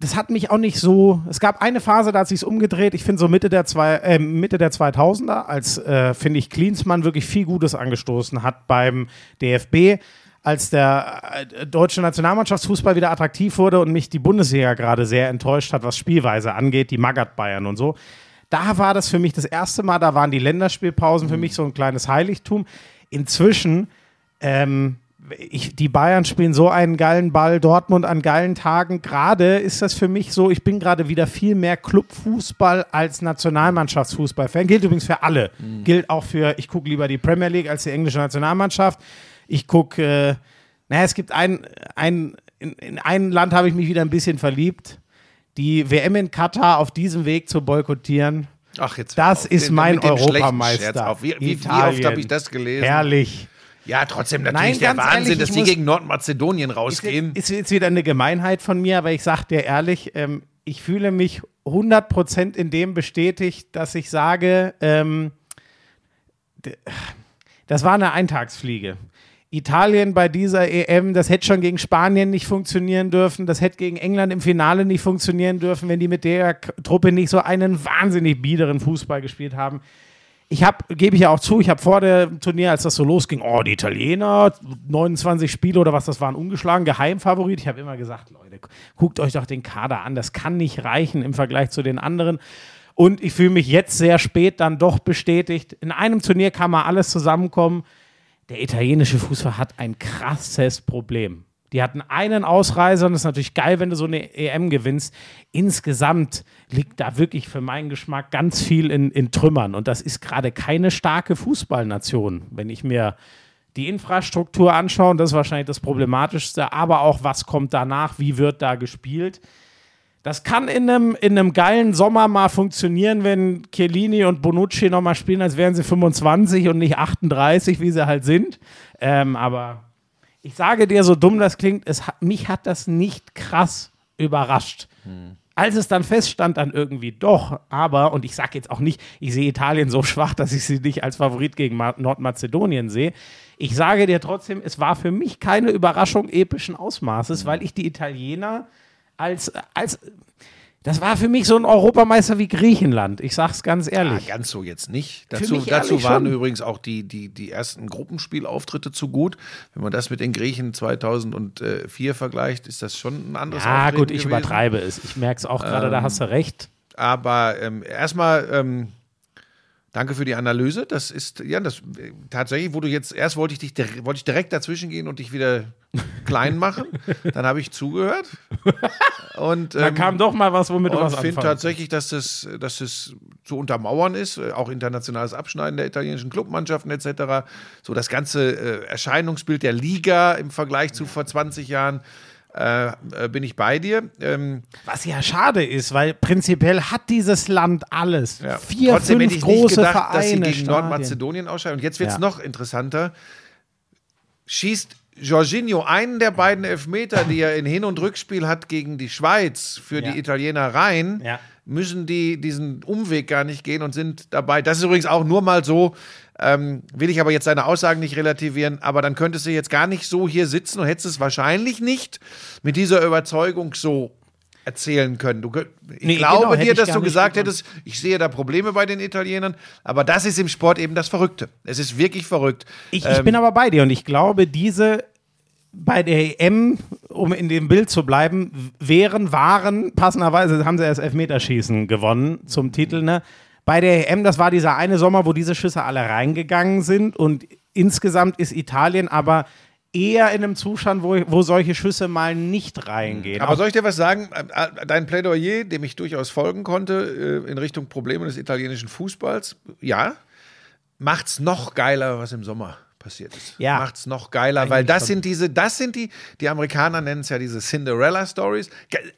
das hat mich auch nicht so. Es gab eine Phase, da hat sich umgedreht. Ich finde so Mitte der, zwei, äh, Mitte der 2000er, als äh, finde ich Klinsmann wirklich viel Gutes angestoßen hat beim DFB, als der äh, deutsche Nationalmannschaftsfußball wieder attraktiv wurde und mich die Bundesliga gerade sehr enttäuscht hat, was Spielweise angeht, die Magath Bayern und so. Da war das für mich das erste Mal. Da waren die Länderspielpausen für mich so ein kleines Heiligtum. Inzwischen ähm, ich, die Bayern spielen so einen geilen Ball, Dortmund an geilen Tagen. Gerade ist das für mich so, ich bin gerade wieder viel mehr Clubfußball als Nationalmannschaftsfußball-Fan. Gilt übrigens für alle. Gilt auch für, ich gucke lieber die Premier League als die englische Nationalmannschaft. Ich gucke, äh, naja, es gibt ein, ein in, in ein Land habe ich mich wieder ein bisschen verliebt. Die WM in Katar auf diesem Weg zu boykottieren. Ach, jetzt Das ist Den- mein Europameister. Wie, wie, wie oft habe ich das gelesen? Herrlich. Ja, trotzdem Nein, natürlich der ganz Wahnsinn, ehrlich, dass die muss- gegen Nordmazedonien rausgehen. ist jetzt wieder eine Gemeinheit von mir, aber ich sag dir ehrlich, ähm, ich fühle mich 100% in dem bestätigt, dass ich sage, ähm, das war eine Eintagsfliege. Italien bei dieser EM, das hätte schon gegen Spanien nicht funktionieren dürfen, das hätte gegen England im Finale nicht funktionieren dürfen, wenn die mit der Truppe nicht so einen wahnsinnig biederen Fußball gespielt haben. Ich habe, gebe ich ja auch zu, ich habe vor dem Turnier, als das so losging, oh, die Italiener, 29 Spiele oder was das waren, ungeschlagen, Geheimfavorit. Ich habe immer gesagt, Leute, guckt euch doch den Kader an, das kann nicht reichen im Vergleich zu den anderen. Und ich fühle mich jetzt sehr spät dann doch bestätigt. In einem Turnier kann mal alles zusammenkommen. Der italienische Fußball hat ein krasses Problem. Die hatten einen Ausreißer und es ist natürlich geil, wenn du so eine EM gewinnst. Insgesamt liegt da wirklich für meinen Geschmack ganz viel in, in Trümmern. Und das ist gerade keine starke Fußballnation. Wenn ich mir die Infrastruktur anschaue, und das ist wahrscheinlich das Problematischste, aber auch was kommt danach, wie wird da gespielt. Das kann in einem, in einem geilen Sommer mal funktionieren, wenn Chiellini und Bonucci nochmal spielen, als wären sie 25 und nicht 38, wie sie halt sind. Ähm, aber ich sage dir, so dumm das klingt, es hat, mich hat das nicht krass überrascht. Als es dann feststand, dann irgendwie doch. Aber, und ich sage jetzt auch nicht, ich sehe Italien so schwach, dass ich sie nicht als Favorit gegen Ma Nordmazedonien sehe. Ich sage dir trotzdem, es war für mich keine Überraschung epischen Ausmaßes, weil ich die Italiener als, als das war für mich so ein Europameister wie Griechenland. Ich sag's ganz Ja, ehrlich. ganz so jetzt nicht. Dazu, dazu waren schon. übrigens auch die, die, die ersten Gruppenspielauftritte zu gut. Wenn man das mit den Griechen 2004 vergleicht, ist das schon ein anderes ja, Auftreten gut, ich gewesen. übertreibe es. Ich merke es auch gerade, da hast du recht. Aber ähm, erstmal ähm, danke für die Analyse. Das ist ja das äh, tatsächlich, wo du jetzt erst wollte ich dich wollte ich direkt dazwischen gehen und dich wieder klein machen. Dann habe ich zugehört und Da ähm, kam doch mal was, womit du was finde anfangen tatsächlich, dass das, dass es zu untermauern ist, äh, auch internationales Abschneiden der italienischen Clubmannschaften etc. So das ganze äh, Erscheinungsbild der Liga im Vergleich zu vor 20 Jahren äh, äh, bin ich bei dir. Ähm, Was ja schade ist, weil prinzipiell hat dieses Land alles. Ja. Vier, Trotzdem fünf hätte ich nicht große gedacht, Vereine. dass sie gegen Stadien. Nordmazedonien ausscheiden. Und jetzt wird es Ja. noch interessanter. Schießt Jorginho einen der beiden Elfmeter, die er in Hin- und Rückspiel hat gegen die Schweiz für Ja. die Italiener rein, Ja. Müssen die diesen Umweg gar nicht gehen und sind dabei. Das ist übrigens auch nur mal so, ähm, will ich aber jetzt seine Aussagen nicht relativieren, aber dann könntest du jetzt gar nicht so hier sitzen und hättest es wahrscheinlich nicht mit dieser Überzeugung so erzählen können. Du, ich Nee, glaube genau, dir, ich dass du gesagt hättest, ich sehe da Probleme bei den Italienern, aber das ist im Sport eben das Verrückte. Es ist wirklich verrückt. Ich, ich Ähm, bin aber bei dir und ich glaube, diese bei der EM, um in dem Bild zu bleiben, wären, waren, passenderweise haben sie erst Elfmeterschießen gewonnen zum Titel, ne? Bei der EM, das war dieser eine Sommer, wo diese Schüsse alle reingegangen sind und insgesamt ist Italien aber eher in einem Zustand, wo, wo solche Schüsse mal nicht reingehen. Aber soll ich dir was sagen? Dein Plädoyer, dem ich durchaus folgen konnte, äh, in Richtung Probleme des italienischen Fußballs, ja, macht's noch geiler, was im Sommer passiert ist. Ja. Macht's noch geiler, weil das sind diese, das sind die, die Amerikaner nennen es ja diese Cinderella-Stories.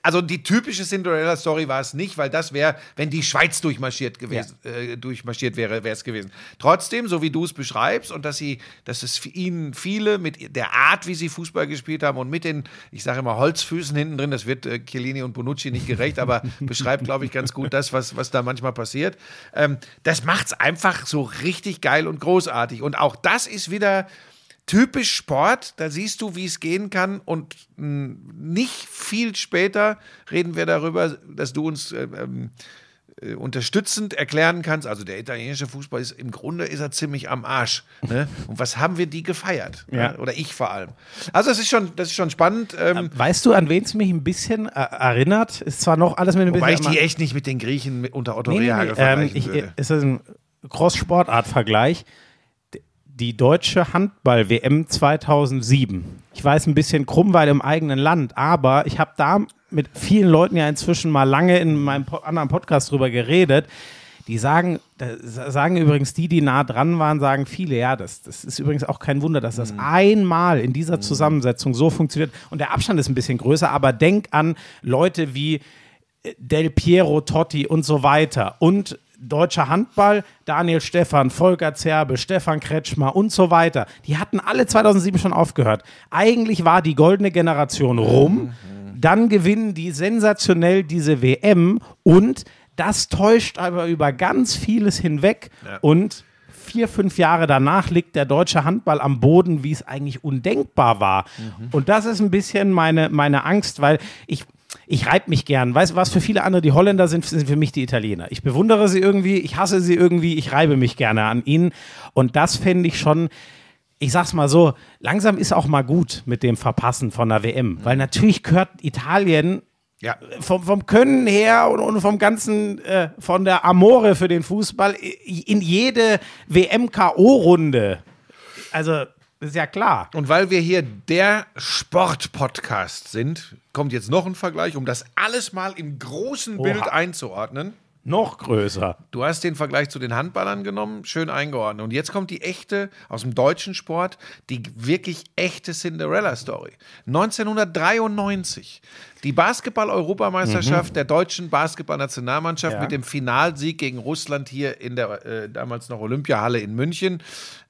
Also die typische Cinderella-Story war es nicht, weil das wäre, wenn die Schweiz durchmarschiert gewesen, äh, durchmarschiert wäre, wäre es gewesen. Trotzdem, so wie du es beschreibst und dass sie, dass es für ihnen viele mit der Art, wie sie Fußball gespielt haben und mit den, ich sage immer Holzfüßen hinten drin, das wird äh, Chiellini und Bonucci nicht gerecht, aber beschreibt, glaube ich, ganz gut das, was, was da manchmal passiert. Ähm, das macht's einfach so richtig geil und großartig. Und auch das ist wieder typisch Sport. Da siehst du, wie es gehen kann. Und mh, nicht viel später reden wir darüber, dass du uns äh, ähm, äh, unterstützend erklären kannst. Also der italienische Fußball ist im Grunde ist er ziemlich am Arsch. Ne? Und was haben wir die gefeiert? Ja. Ne? Oder ich vor allem. Also das ist schon, das ist schon spannend. Ähm, Weißt du, an wen es mich ein bisschen äh, erinnert? Ist zwar noch alles mit ein Wobei ich bisschen. die echt nicht mit den Griechen mit, unter Otto Nee, nee, nee, ähm, vergleichen ich, würde. ist das ein Cross-Sportart-Vergleich? Die deutsche Handball-WM 2007. Ich weiß ein bisschen krumm, weil im eigenen Land, aber ich habe da mit vielen Leuten ja inzwischen mal lange in meinem anderen Podcast drüber geredet. Die sagen, sagen übrigens die, die nah dran waren, sagen viele, ja, das, das ist übrigens auch kein Wunder, dass das Mhm. einmal in dieser Zusammensetzung so funktioniert. Und der Abstand ist ein bisschen größer, aber denk an Leute wie äh, Del Piero, Totti und so weiter. Und deutscher Handball, Daniel Stephan, Volker Zerbe, Stefan Kretschmer und so weiter. Die hatten alle 2007 schon aufgehört. Eigentlich war die goldene Generation rum. Dann gewinnen die sensationell diese WM und das täuscht aber über ganz vieles hinweg und vier, fünf Jahre danach liegt der deutsche Handball am Boden, wie es eigentlich undenkbar war. Und das ist ein bisschen meine, meine Angst, weil ich, ich reibe mich gern. Weißt du, was für viele andere die Holländer sind, sind für mich die Italiener. Ich bewundere sie irgendwie, ich hasse sie irgendwie, ich reibe mich gerne an ihnen. Und das fände ich schon, ich sag's mal so, langsam ist auch mal gut mit dem Verpassen von der WM. Weil natürlich gehört Italien Ja. vom, vom Können her und, und vom ganzen, äh, von der Amore für den Fußball i- in jede WM-K.O.-Runde. Also, ist ja klar. Und weil wir hier der Sport-Podcast sind, kommt jetzt noch ein Vergleich, um das alles mal im großen Bild Oha. einzuordnen. Noch größer. Du hast den Vergleich zu den Handballern genommen, schön eingeordnet. Und jetzt kommt die echte, aus dem deutschen Sport, die wirklich echte Cinderella-Story. 1993, die Basketball-Europameisterschaft der deutschen Basketball-Nationalmannschaft Ja. mit dem Finalsieg gegen Russland hier in der äh, damals noch Olympiahalle in München.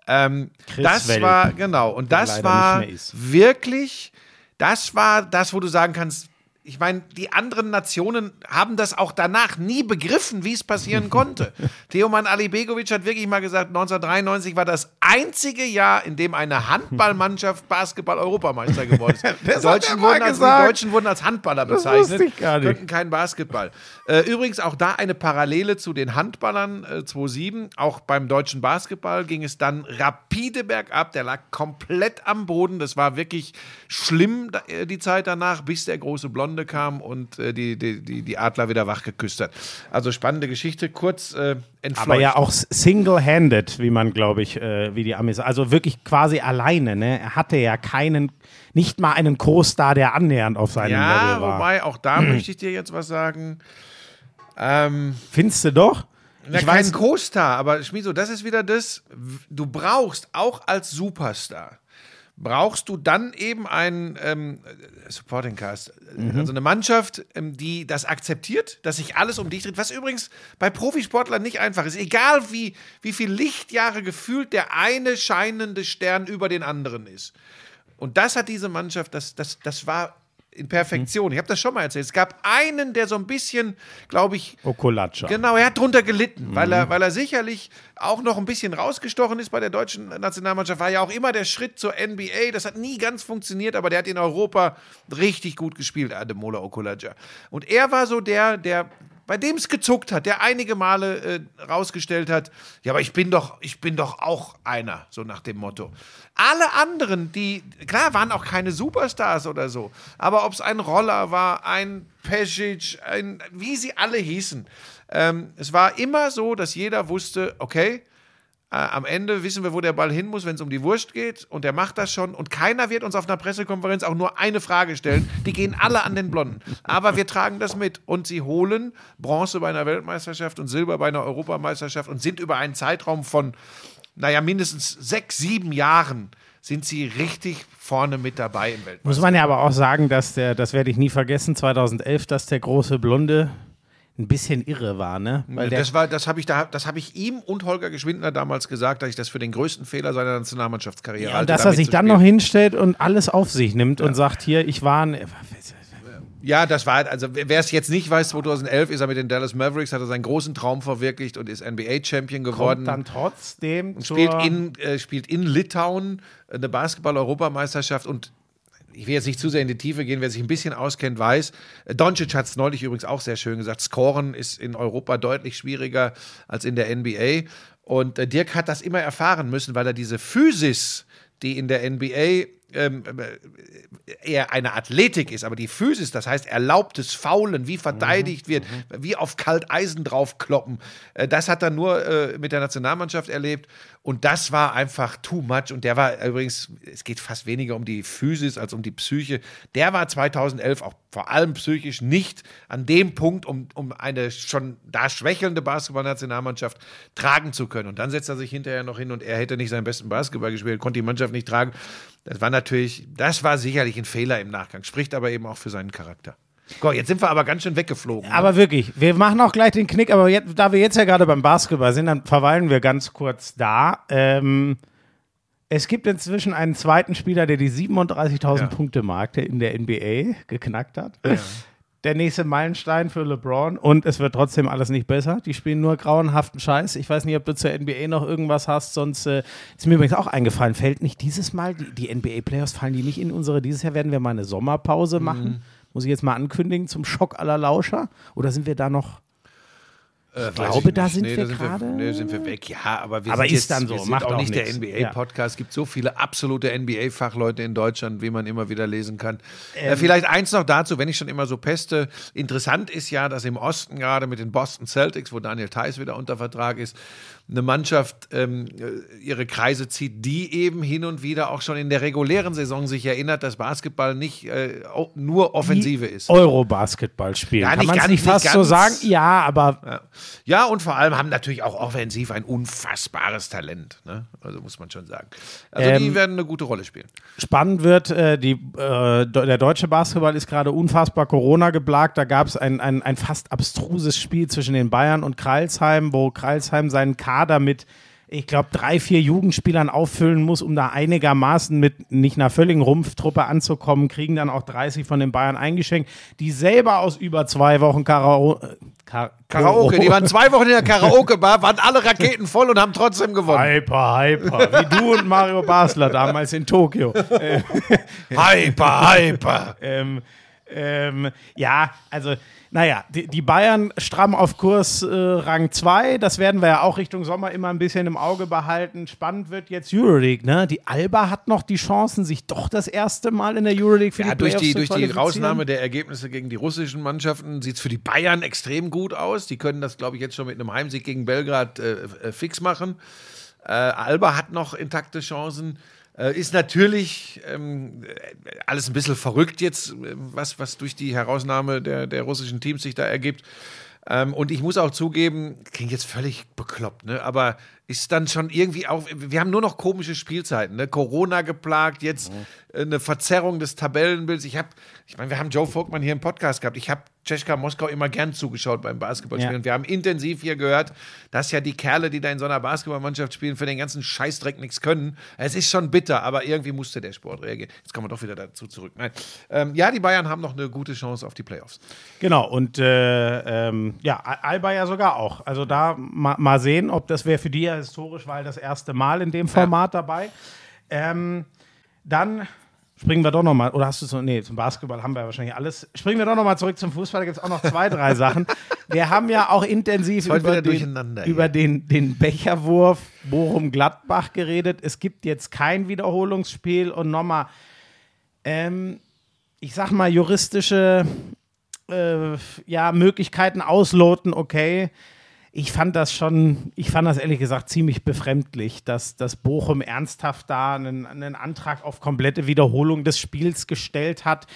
Ähm, das Welk, war, genau, und das war wirklich, das war das, wo du sagen kannst, ich meine, die anderen Nationen haben das auch danach nie begriffen, wie es passieren konnte. Teoman Alibegovic hat wirklich mal gesagt, 1993 war das einzige Jahr, in dem eine Handballmannschaft Basketball-Europameister geworden ist. Die Deutschen, wurden als, die. Deutschen wurden als Handballer Das bezeichnet, wusste ich gar nicht. könnten kein Basketball. Äh, übrigens auch da eine Parallele zu den Handballern äh, 2007. Auch beim deutschen Basketball ging es dann rapide bergab. Der lag komplett am Boden. Das war wirklich schlimm äh, die Zeit danach, bis der große Blonde kam und äh, die, die, die, Adler wieder wach geküsst hat. Also spannende Geschichte. Kurz äh, entfleucht. Aber ja auch single-handed, wie man, glaube ich, äh, wie die Amis, also wirklich quasi alleine. Ne? Er hatte ja keinen, nicht mal einen Co-Star, der annähernd auf seinem Ja, Level war. wobei auch da möchte ich dir jetzt was sagen. Ähm, Findest du doch? Na, ich kein weiß, Co-Star, aber Schmiso, das ist wieder das. Du brauchst auch als Superstar, brauchst du dann eben einen ähm, Supporting Cast, Mhm. also eine Mannschaft, ähm, die das akzeptiert, dass sich alles um dich dreht, was übrigens bei Profisportlern nicht einfach ist. Egal wie, wie viel Lichtjahre gefühlt der eine scheinende Stern über den anderen ist. Und das hat diese Mannschaft, das, das, das war in Perfektion. Ich habe das schon mal erzählt. Es gab einen, der so ein bisschen, glaube ich, Okolacha. Genau, er hat drunter gelitten, weil, er, weil er sicherlich auch noch ein bisschen rausgestochen ist bei der deutschen Nationalmannschaft. War ja auch immer der Schritt zur NBA. Das hat nie ganz funktioniert, aber der hat in Europa richtig gut gespielt, Ademola Okulaja. Und er war so der, der bei dem es gezuckt hat, der einige Male äh, rausgestellt hat, ja, aber ich bin doch, ich bin doch auch einer, so nach dem Motto. Alle anderen, die, klar, waren auch keine Superstars oder so, aber ob es ein Roller war, ein Pesic, ein, wie sie alle hießen, ähm, es war immer so, dass jeder wusste, okay, am Ende wissen wir, wo der Ball hin muss, wenn es um die Wurst geht. Und der macht das schon. Und keiner wird uns auf einer Pressekonferenz auch nur eine Frage stellen. Die gehen alle an den Blonden. Aber wir tragen das mit. Und sie holen Bronze bei einer Weltmeisterschaft und Silber bei einer Europameisterschaft und sind über einen Zeitraum von, naja, mindestens sechs, sieben Jahren sind sie richtig vorne mit dabei im Weltmeister. Muss man ja aber auch sagen, dass der, das werde ich nie vergessen, 2011, dass der große Blonde ein bisschen irre war, ne? Weil das war, das habe ich, da, das habe ich ihm und Holger Geschwindner damals gesagt, dass ich das für den größten Fehler seiner Nationalmannschaftskarriere ja, halte. und dass er sich dann noch hinstellt und alles auf sich nimmt und sagt, hier, ich war ein, Ja, das war, also wer es jetzt nicht weiß, 2011 ist er mit den Dallas Mavericks, hat er seinen großen Traum verwirklicht und ist NBA-Champion geworden. kommt dann trotzdem und spielt in, äh, spielt in Litauen eine Basketball-Europameisterschaft und ich will jetzt nicht zu sehr in die Tiefe gehen, wer sich ein bisschen auskennt, weiß. Äh, Doncic hat es neulich übrigens auch sehr schön gesagt. Scoren ist in Europa deutlich schwieriger als in der NBA. Und äh, Dirk hat das immer erfahren müssen, weil er diese Physis, die in der NBA ähm, äh, eher eine Athletik ist, aber die Physis, das heißt erlaubtes Faulen, wie verteidigt wird, wie auf Kalteisen draufkloppen, äh, das hat er nur äh, mit der Nationalmannschaft erlebt und das war einfach too much und der war übrigens, es geht fast weniger um die Physis als um die Psyche, der war 2011 auch vor allem psychisch nicht an dem Punkt, um, um eine schon da schwächelnde Basketballnationalmannschaft tragen zu können und dann setzt er sich hinterher noch hin und er hätte nicht seinen besten Basketball gespielt, konnte die Mannschaft nicht tragen. Das war natürlich, das war sicherlich ein Fehler im Nachgang, spricht aber eben auch für seinen Charakter. Gott, jetzt sind wir aber ganz schön weggeflogen. ne? Aber wirklich, wir machen auch gleich den Knick, aber jetzt, da wir jetzt ja gerade beim Basketball sind, dann verweilen wir ganz kurz da. Ähm, es gibt inzwischen einen zweiten Spieler, der die 37.000 Ja. Punkte Marke in der NBA geknackt hat. Der nächste Meilenstein für LeBron und es wird trotzdem alles nicht besser. Die spielen nur grauenhaften Scheiß. Ich weiß nicht, ob du zur NBA noch irgendwas hast, sonst äh, ist mir übrigens auch eingefallen, fällt nicht dieses Mal, die, die NBA-Playoffs fallen die nicht in unsere, dieses Jahr werden wir mal eine Sommerpause Mhm. machen. Muss ich jetzt mal ankündigen zum Schock aller Lauscher? Oder sind wir da noch? Äh, weiß glaube, ich da nicht. sind nee, wir gerade- Nee, sind wir weg. Ja, aber wir Aber sind ist jetzt, dann so, macht auch nicht der nichts. NBA-Podcast. Es gibt so viele absolute NBA-Fachleute in Deutschland, wie man immer wieder lesen kann. Ähm. äh, vielleicht eins noch dazu, wenn ich schon immer so peste. Interessant ist ja, dass im Osten gerade mit den Boston Celtics, wo Daniel Theiss wieder unter Vertrag ist, eine Mannschaft ähm, äh, ihre Kreise zieht, die eben hin und wieder auch schon in der regulären Saison sich erinnert, dass Basketball nicht äh, nur Offensive ist. Euro-Basketball spielen. Ja, Kann nicht man es nicht nicht fast so ganz. sagen? Ja, aber Ja. Ja, und vor allem haben natürlich auch offensiv ein unfassbares Talent. Ne? Also muss man schon sagen. Also die Ähm, werden eine gute Rolle spielen. spannend wird, äh, die, äh, de- der deutsche Basketball ist gerade unfassbar Corona geplagt. Da gab es ein, ein, ein fast abstruses Spiel zwischen den Bayern und Kreilsheim, wo Kreilsheim seinen Kader mit, ich glaube, drei, vier Jugendspielern auffüllen muss, um da einigermaßen mit nicht einer völligen Rumpftruppe anzukommen, kriegen dann auch 30 von den Bayern eingeschenkt, die selber aus über zwei Wochen Karao Ka Karaoke, die waren zwei Wochen in der Karaoke-Bar, waren alle Raketen voll und haben trotzdem gewonnen. Hyper, hyper, wie du und Mario Basler damals in Tokio. Hyper, hyper. Ähm, ähm, ja, also, naja, die, die Bayern stramm auf Kurs äh, Rang 2. Das werden wir ja auch Richtung Sommer immer ein bisschen im Auge behalten. Spannend wird jetzt Euroleague, ne? Die Alba hat noch die Chancen, sich doch das erste Mal in der Euroleague für Ja, die durch Playoffs die, durch die. Rausnahme der Ergebnisse gegen die russischen Mannschaften sieht es für die Bayern extrem gut aus. Die können das, glaube ich, jetzt schon mit einem Heimsieg gegen Belgrad äh, äh, fix machen. Äh, Alba hat noch intakte Chancen. Äh, ist natürlich ähm, äh, alles ein bisschen verrückt jetzt, äh, was, was durch die Herausnahme der, der russischen Teams sich da ergibt. Ähm, und ich muss auch zugeben, klingt jetzt völlig bekloppt, ne? aber ist dann schon irgendwie auch, wir haben nur noch komische Spielzeiten, ne? Corona geplagt, jetzt äh, eine Verzerrung des Tabellenbilds. Ich habe, ich meine, wir haben Joe Vogtmann hier im Podcast gehabt. Ich habe Tschechka Moskau immer gern zugeschaut beim Basketballspielen. Ja. Wir haben intensiv hier gehört, dass ja die Kerle, die da in so einer Basketballmannschaft spielen, für den ganzen Scheißdreck nichts können. Es ist schon bitter, aber irgendwie musste der Sport reagieren. Jetzt kommen wir doch wieder dazu zurück. Nein. Ähm, ja, die Bayern haben noch eine gute Chance auf die Playoffs. Genau, und äh, ähm, ja, Alba ja sogar auch. Also da ma mal sehen, ob das wäre für die ja historisch, weil das erste Mal in dem Format dabei. Ähm, dann springen wir doch noch mal, oder hast du so, nee, zum Basketball haben wir ja wahrscheinlich alles. Springen wir doch noch mal zurück zum Fußball, da gibt es auch noch zwei, drei Sachen. Wir haben ja auch intensiv über, den, über den, den Becherwurf Bochum-Gladbach geredet. Es gibt jetzt kein Wiederholungsspiel und nochmal, ähm, ich sag mal, juristische äh, ja, Möglichkeiten ausloten, okay. Ich fand das schon, ich fand das ehrlich gesagt ziemlich befremdlich, dass, dass Bochum ernsthaft da einen, einen Antrag auf komplette Wiederholung des Spiels gestellt hat.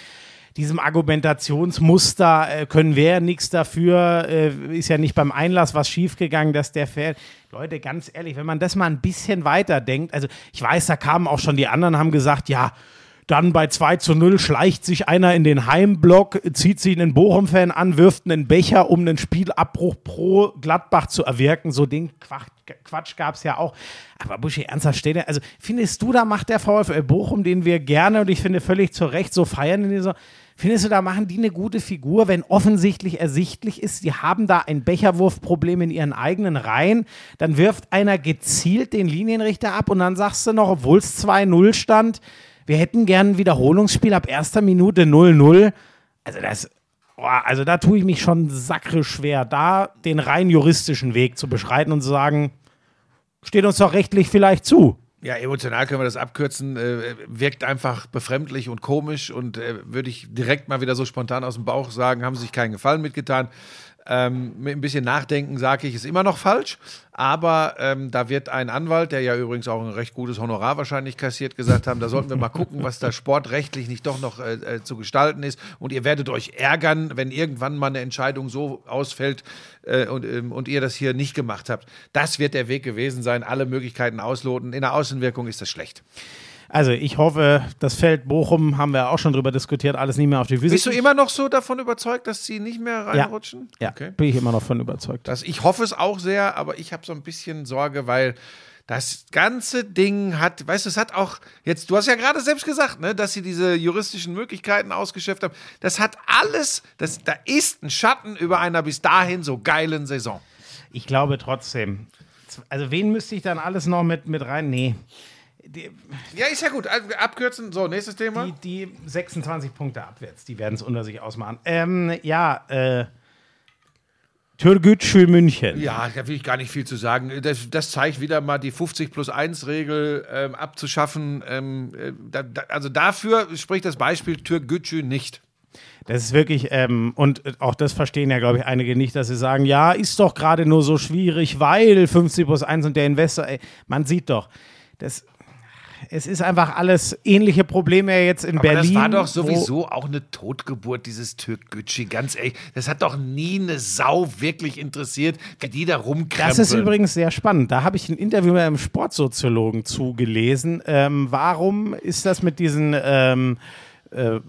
Diesem Argumentationsmuster äh, können wir ja nichts dafür, äh, ist ja nicht beim Einlass was schiefgegangen, dass der fährt. Leute, ganz ehrlich, wenn man das mal ein bisschen weiter denkt, also ich weiß, da kamen auch schon die anderen, haben gesagt, ja, dann bei 2 zu 0 schleicht sich einer in den Heimblock, zieht sich einen Bochum-Fan an, wirft einen Becher, um einen Spielabbruch pro Gladbach zu erwirken. So den Quatsch, Quatsch gab es ja auch. Aber Buschi, ernsthaft steht er. Also findest du, da macht der VfL Bochum, den wir gerne und ich finde völlig zu Recht so feiern in dieser. Findest du, da machen die eine gute Figur, wenn offensichtlich ersichtlich ist, sie haben da ein Becherwurfproblem in ihren eigenen Reihen, dann wirft einer gezielt den Linienrichter ab und dann sagst du noch, obwohl es 2-0 stand, wir hätten gern ein Wiederholungsspiel ab erster Minute 0-0. Also das, also da tue ich mich schon sackre schwer, da den rein juristischen Weg zu beschreiten und zu sagen, steht uns doch rechtlich vielleicht zu. Ja, emotional können wir das abkürzen. Äh, wirkt einfach befremdlich und komisch und äh, würde ich direkt mal wieder so spontan aus dem Bauch sagen, haben sie sich keinen Gefallen mitgetan. Ähm, mit ein bisschen Nachdenken sage ich, ist immer noch falsch. Aber ähm, da wird ein Anwalt, der ja übrigens auch ein recht gutes Honorar wahrscheinlich kassiert, gesagt haben, da sollten wir mal gucken, was da sportrechtlich nicht doch noch äh, äh, zu gestalten ist. Und ihr werdet euch ärgern, wenn irgendwann mal eine Entscheidung so ausfällt äh, und, ähm, und ihr das hier nicht gemacht habt. Das wird der Weg gewesen sein, alle Möglichkeiten ausloten. In der Außenwirkung ist das schlecht. Also ich hoffe, das Feld Bochum haben wir auch schon drüber diskutiert, alles nicht mehr auf die Füße. Bist du immer noch so davon überzeugt, dass sie nicht mehr reinrutschen? Ja, Okay. bin ich immer noch von überzeugt. Das, ich hoffe es auch sehr, aber ich habe so ein bisschen Sorge, weil das ganze Ding hat, weißt du, es hat auch jetzt, du hast ja gerade selbst gesagt, ne, dass sie diese juristischen Möglichkeiten ausgeschöpft haben. Das hat alles, das, da ist ein Schatten über einer bis dahin so geilen Saison. Ich glaube trotzdem. Also wen müsste ich dann alles noch mit, mit rein? Nee. Die, Ja, ist ja gut. Also, Abkürzen. So, nächstes Thema. die, die 26 Punkte abwärts, die werden es unter sich ausmachen. Ähm, ja, äh, Türgücü München. Ja, da will ich gar nicht viel zu sagen. Das, das zeigt wieder mal die 50 plus 1 Regel ähm, abzuschaffen. Ähm, äh, da, da, also dafür spricht das Beispiel Türkgücü nicht. Das ist wirklich, ähm, und auch das verstehen ja, glaube ich, einige nicht, dass sie sagen, ja, ist doch gerade nur so schwierig, weil 50 plus 1 und der Investor, ey, man sieht doch, das, es ist einfach alles ähnliche Probleme jetzt in Aber Berlin. das war doch sowieso auch eine Totgeburt, dieses Türkgücü. Ganz ehrlich, das hat doch nie eine Sau wirklich interessiert, wie die da rumkrempeln. Das ist übrigens sehr spannend. Da habe ich ein Interview mit einem Sportsoziologen zugelesen. Ähm, warum ist das mit diesen ähm, äh,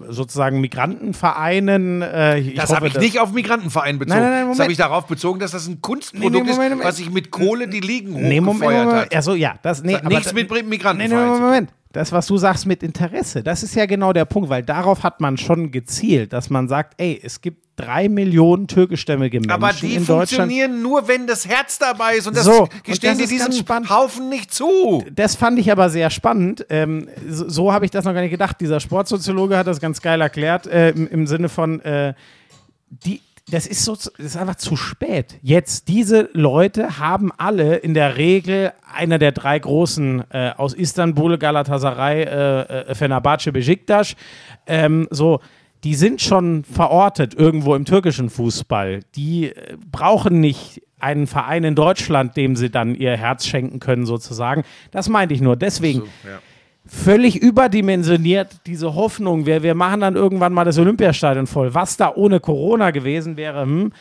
sozusagen Migrantenvereinen? Äh, ich Das habe ich dass- nicht auf Migrantenverein bezogen. Nein, nein, nein, das Moment. habe ich darauf bezogen, dass das ein Kunstprodukt Nee, nee, Moment, ist, Moment. was sich mit Kohle die Ligen Nee, Moment, hochgefeuert Moment, hat. Also ja, das nee, Das hat nichts mit Nee, Migrantenverein nee, Moment, tun. Moment. Das, was du sagst mit Interesse, das ist ja genau der Punkt, weil darauf hat man schon gezielt, dass man sagt, ey, es gibt drei Millionen türkischstämmige Menschen Aber die in Deutschland. funktionieren nur, wenn das Herz dabei ist. Und das So, und gestehen das die spannend. Haufen nicht zu. Das fand ich aber sehr spannend. Ähm, so so habe ich das noch gar nicht gedacht. Dieser Sportsoziologe hat das ganz geil erklärt, äh, im, im Sinne von, äh, die, das ist so, das ist einfach zu spät. Jetzt, diese Leute haben alle in der Regel einer der drei großen äh, aus Istanbul, Galatasaray, äh, äh, Fenerbahce, Besiktas, ähm, so, die sind schon verortet irgendwo im türkischen Fußball. Die äh, brauchen nicht einen Verein in Deutschland, dem sie dann ihr Herz schenken können, sozusagen. Das meinte ich nur. Deswegen völlig überdimensioniert diese Hoffnung, wir, wir machen dann irgendwann mal das Olympiastadion voll. Was da ohne Corona gewesen wäre, hm,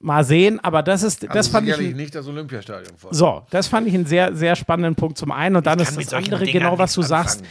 mal sehen. Aber das ist, das Also fand ich. sicherlich nicht das Olympiastadion vor. So, das fand ich einen sehr, sehr spannenden Punkt zum einen. Und dann ist das andere genau, was du nichts sagst.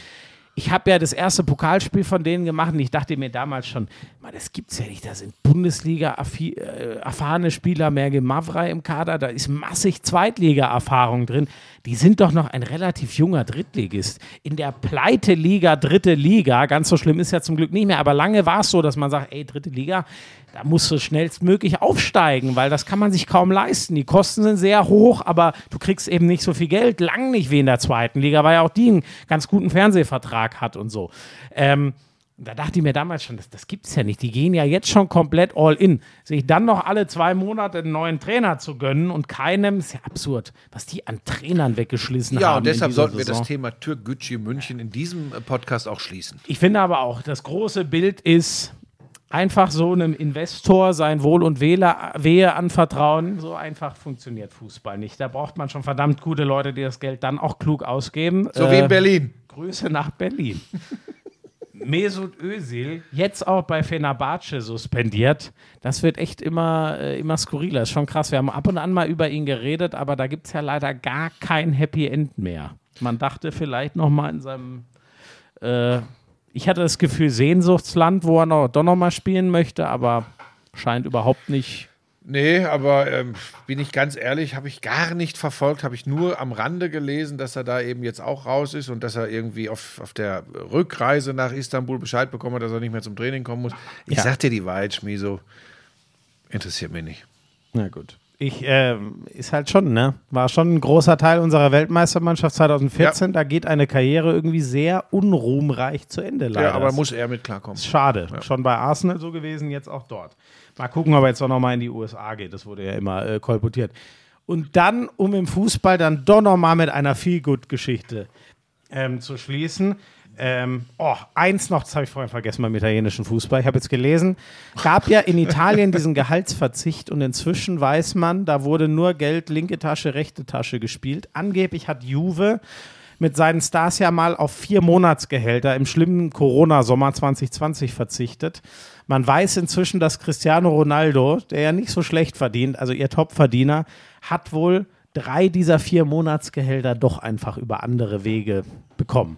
Ich habe ja das erste Pokalspiel von denen gemacht und ich dachte mir damals schon, man, das gibt's ja nicht. Da sind Bundesliga-erfahrene Spieler, Merge Mavrei im Kader, da ist massig Zweitliga-Erfahrung drin. Die sind doch noch ein relativ junger Drittligist. In der Pleite-Liga, dritte Liga, ganz so schlimm ist ja zum Glück nicht mehr, aber lange war es so, dass man sagt, ey, dritte Liga, da musst du schnellstmöglich aufsteigen, weil das kann man sich kaum leisten. Die Kosten sind sehr hoch, aber du kriegst eben nicht so viel Geld, lang nicht wie in der zweiten Liga, weil ja auch die einen ganz guten Fernsehvertrag hat und so. Ähm, da dachte ich mir damals schon, das, das gibt es ja nicht. Die gehen ja jetzt schon komplett all in. Sich dann noch alle zwei Monate einen neuen Trainer zu gönnen und keinem, ist ja absurd, was die an Trainern weggeschlissen haben. Ja, und deshalb sollten wir Saison. das Thema Türkgücü München in diesem Podcast auch schließen. Ich finde aber auch, das große Bild ist einfach so einem Investor sein Wohl und Wehe anvertrauen. So einfach funktioniert Fußball nicht. Da braucht man schon verdammt gute Leute, die das Geld dann auch klug ausgeben. So Äh, wie in Berlin. Grüße nach Berlin. Mesut Özil, jetzt auch bei Fenerbahce suspendiert. Das wird echt immer, äh, immer skurriler. Ist schon krass. Wir haben ab und an mal über ihn geredet, aber da gibt es ja leider gar kein Happy End mehr. Man dachte vielleicht noch mal in seinem äh, ich hatte das Gefühl, Sehnsuchtsland, wo er noch, doch noch mal spielen möchte, aber scheint überhaupt nicht. Nee, aber ähm, bin ich ganz ehrlich, habe ich gar nicht verfolgt, habe ich nur am Rande gelesen, dass er da eben jetzt auch raus ist und dass er irgendwie auf, auf der Rückreise nach Istanbul Bescheid bekommen hat, dass er nicht mehr zum Training kommen muss. Ich Ja. sag dir die Wahrheit, Schmieso, interessiert mich nicht. Na gut. Ich, ähm, ist halt schon, ne? War schon ein großer Teil unserer Weltmeistermannschaft 2014. Da geht eine Karriere irgendwie sehr unruhmreich zu Ende, leider. Ja, aber muss er mit klarkommen. ist schade. Schon bei Arsenal so gewesen, jetzt auch dort. Mal gucken, ob er jetzt auch noch mal in die USA geht. Das wurde ja immer äh, kolportiert. Und dann, um im Fußball dann doch noch mal mit einer Feelgood-Geschichte ähm, zu schließen. Ähm, oh, eins noch, das habe ich vorhin vergessen beim italienischen Fußball. Ich habe jetzt gelesen, gab ja in Italien diesen Gehaltsverzicht und inzwischen weiß man, da wurde nur Geld, linke Tasche, rechte Tasche gespielt. Angeblich hat Juve mit seinen Stars ja mal auf vier Monatsgehälter im schlimmen Corona-Sommer 2020 verzichtet. Man weiß inzwischen, dass Cristiano Ronaldo, der ja nicht so schlecht verdient, also ihr Topverdiener, hat wohl drei dieser vier Monatsgehälter doch einfach über andere Wege bekommen.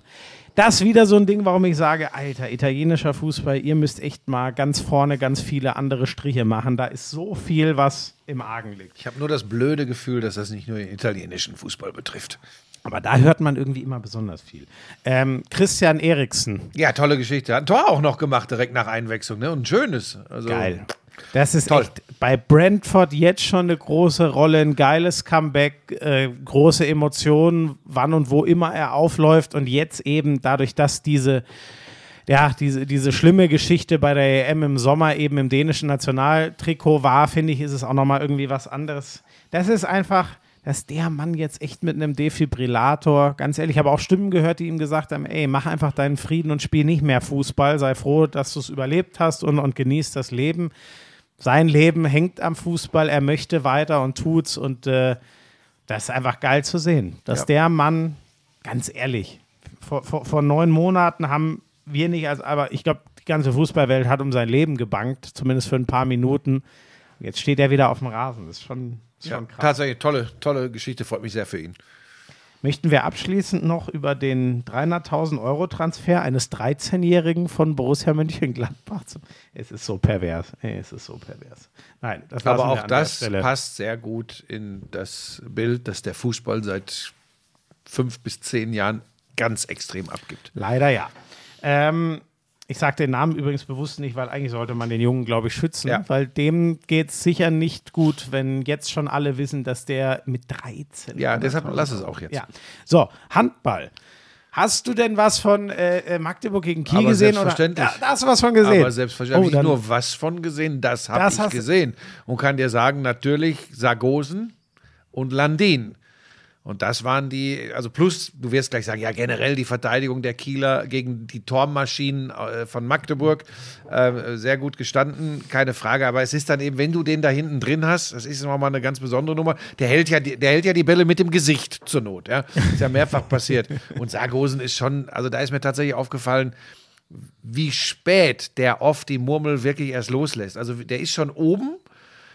Das ist wieder so ein Ding, warum ich sage, Alter, italienischer Fußball, ihr müsst echt mal ganz vorne ganz viele andere Striche machen. Da ist so viel, was im Argen liegt. Ich habe nur das blöde Gefühl, dass das nicht nur den italienischen Fußball betrifft. Aber da hört man irgendwie immer besonders viel. Ähm, Christian Eriksen, Ja, tolle Geschichte. Hat ein Tor auch noch gemacht direkt nach Einwechslung, ne? Und ein schönes. Also, geil. Das ist Toll. echt bei Brentford jetzt schon eine große Rolle, ein geiles Comeback, äh, große Emotionen, wann und wo immer er aufläuft und jetzt eben dadurch, dass diese ja, diese, diese schlimme Geschichte bei der EM im Sommer eben im dänischen Nationaltrikot war, finde ich, ist es auch nochmal irgendwie was anderes. Das ist einfach, dass der Mann jetzt echt mit einem Defibrillator, ganz ehrlich, ich habe auch Stimmen gehört, die ihm gesagt haben, ey, mach einfach deinen Frieden und spiel nicht mehr Fußball, sei froh, dass du es überlebt hast und, und genieß das Leben. Sein Leben hängt am Fußball, er möchte weiter und tut's und äh, das ist einfach geil zu sehen, dass Ja. der Mann, ganz ehrlich, vor, vor, vor neun Monaten haben wir nicht, als, aber ich glaube, die ganze Fußballwelt hat um sein Leben gebankt, zumindest für ein paar Minuten. Jetzt steht er wieder auf dem Rasen. Das ist schon, Ja, krass. tatsächlich tolle, tolle Geschichte. Freut mich sehr für ihn. Möchten wir abschließend noch über den 300.000 Euro Transfer eines 13-Jährigen von Borussia Mönchengladbach zu. Es ist so pervers. Es ist so pervers. Nein, das Aber auch das passt sehr gut in das Bild, das der Fußball seit fünf bis zehn Jahren ganz extrem abgibt. Leider ja. Ähm, ich sage den Namen übrigens bewusst nicht, weil eigentlich sollte man den Jungen, glaube ich, schützen, Ja. weil dem geht es sicher nicht gut, wenn jetzt schon alle wissen, dass der mit 13. Ja, deshalb 100.000 lass es auch jetzt. Ja. So, Handball. Hast du denn was von äh, äh, Magdeburg gegen Kiel Aber gesehen? selbstverständlich. Oder? Ja, da hast du was von gesehen. Aber selbstverständlich Oh, nicht nur was von gesehen, das habe ich gesehen. Und kann dir sagen, natürlich Sargosen und Landin. Und das waren die, also plus, du wirst gleich sagen, ja, generell die Verteidigung der Kieler gegen die Tormaschinen äh, von Magdeburg, äh, sehr gut gestanden, keine Frage. Aber es ist dann eben, wenn du den da hinten drin hast, das ist nochmal eine ganz besondere Nummer, der hält ja die, der hält ja die Bälle mit dem Gesicht zur Not. Ja? Ist ja mehrfach passiert. Und Sargosen ist schon, also da ist mir tatsächlich aufgefallen, wie spät der oft die Murmel wirklich erst loslässt. Also der ist schon oben,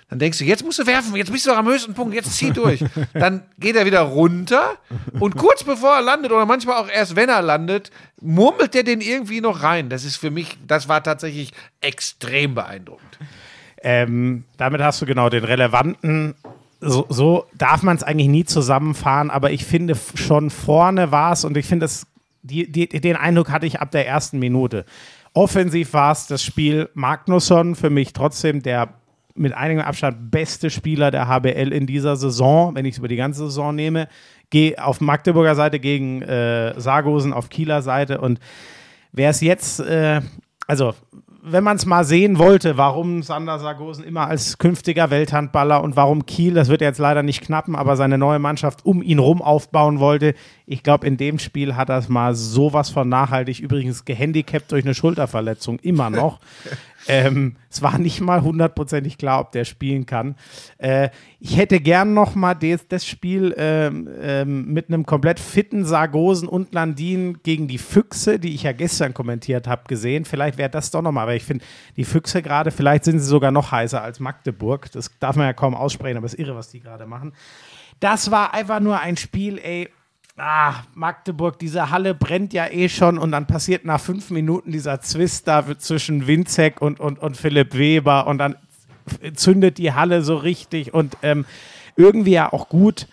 dann denkst du, jetzt musst du werfen, jetzt bist du am höchsten Punkt, jetzt zieh durch. Dann geht er wieder runter und kurz bevor er landet oder manchmal auch erst wenn er landet, murmelt der den irgendwie noch rein. Das ist für mich, das war tatsächlich extrem beeindruckend. Ähm, damit hast du genau den relevanten. So, so darf man es eigentlich nie zusammenfahren, aber ich finde schon vorne war es und ich finde den Eindruck hatte ich ab der ersten Minute. Offensiv war es das Spiel Magnusson, für mich trotzdem der mit einigem Abstand beste Spieler der HBL in dieser Saison, wenn ich es über die ganze Saison nehme. Geh auf Magdeburger Seite gegen äh, Sargosen auf Kieler Seite und wer es jetzt, äh, also wenn man es mal sehen wollte, warum Sander Sargosen immer als künftiger Welthandballer und warum Kiel, das wird jetzt leider nicht knappen, aber seine neue Mannschaft um ihn rum aufbauen wollte, ich glaube, in dem Spiel hat er es mal sowas von nachhaltig, übrigens gehandicapt durch eine Schulterverletzung, immer noch. ähm, es war nicht mal hundertprozentig klar, ob der spielen kann. Äh, ich hätte gern noch mal des, das Spiel ähm, ähm, mit einem komplett fitten Sargosen und Landin gegen die Füchse, die ich ja gestern kommentiert habe, gesehen. Vielleicht wäre das doch noch mal, aber ich finde, die Füchse gerade, vielleicht sind sie sogar noch heißer als Magdeburg. Das darf man ja kaum aussprechen, aber es ist irre, was die gerade machen. Das war einfach nur ein Spiel, ey. Ah, Magdeburg, diese Halle brennt ja eh schon und dann passiert nach fünf Minuten dieser Zwist da zwischen Winzek und, und, und Philipp Weber und dann zündet die Halle so richtig und ähm, irgendwie ja auch gut.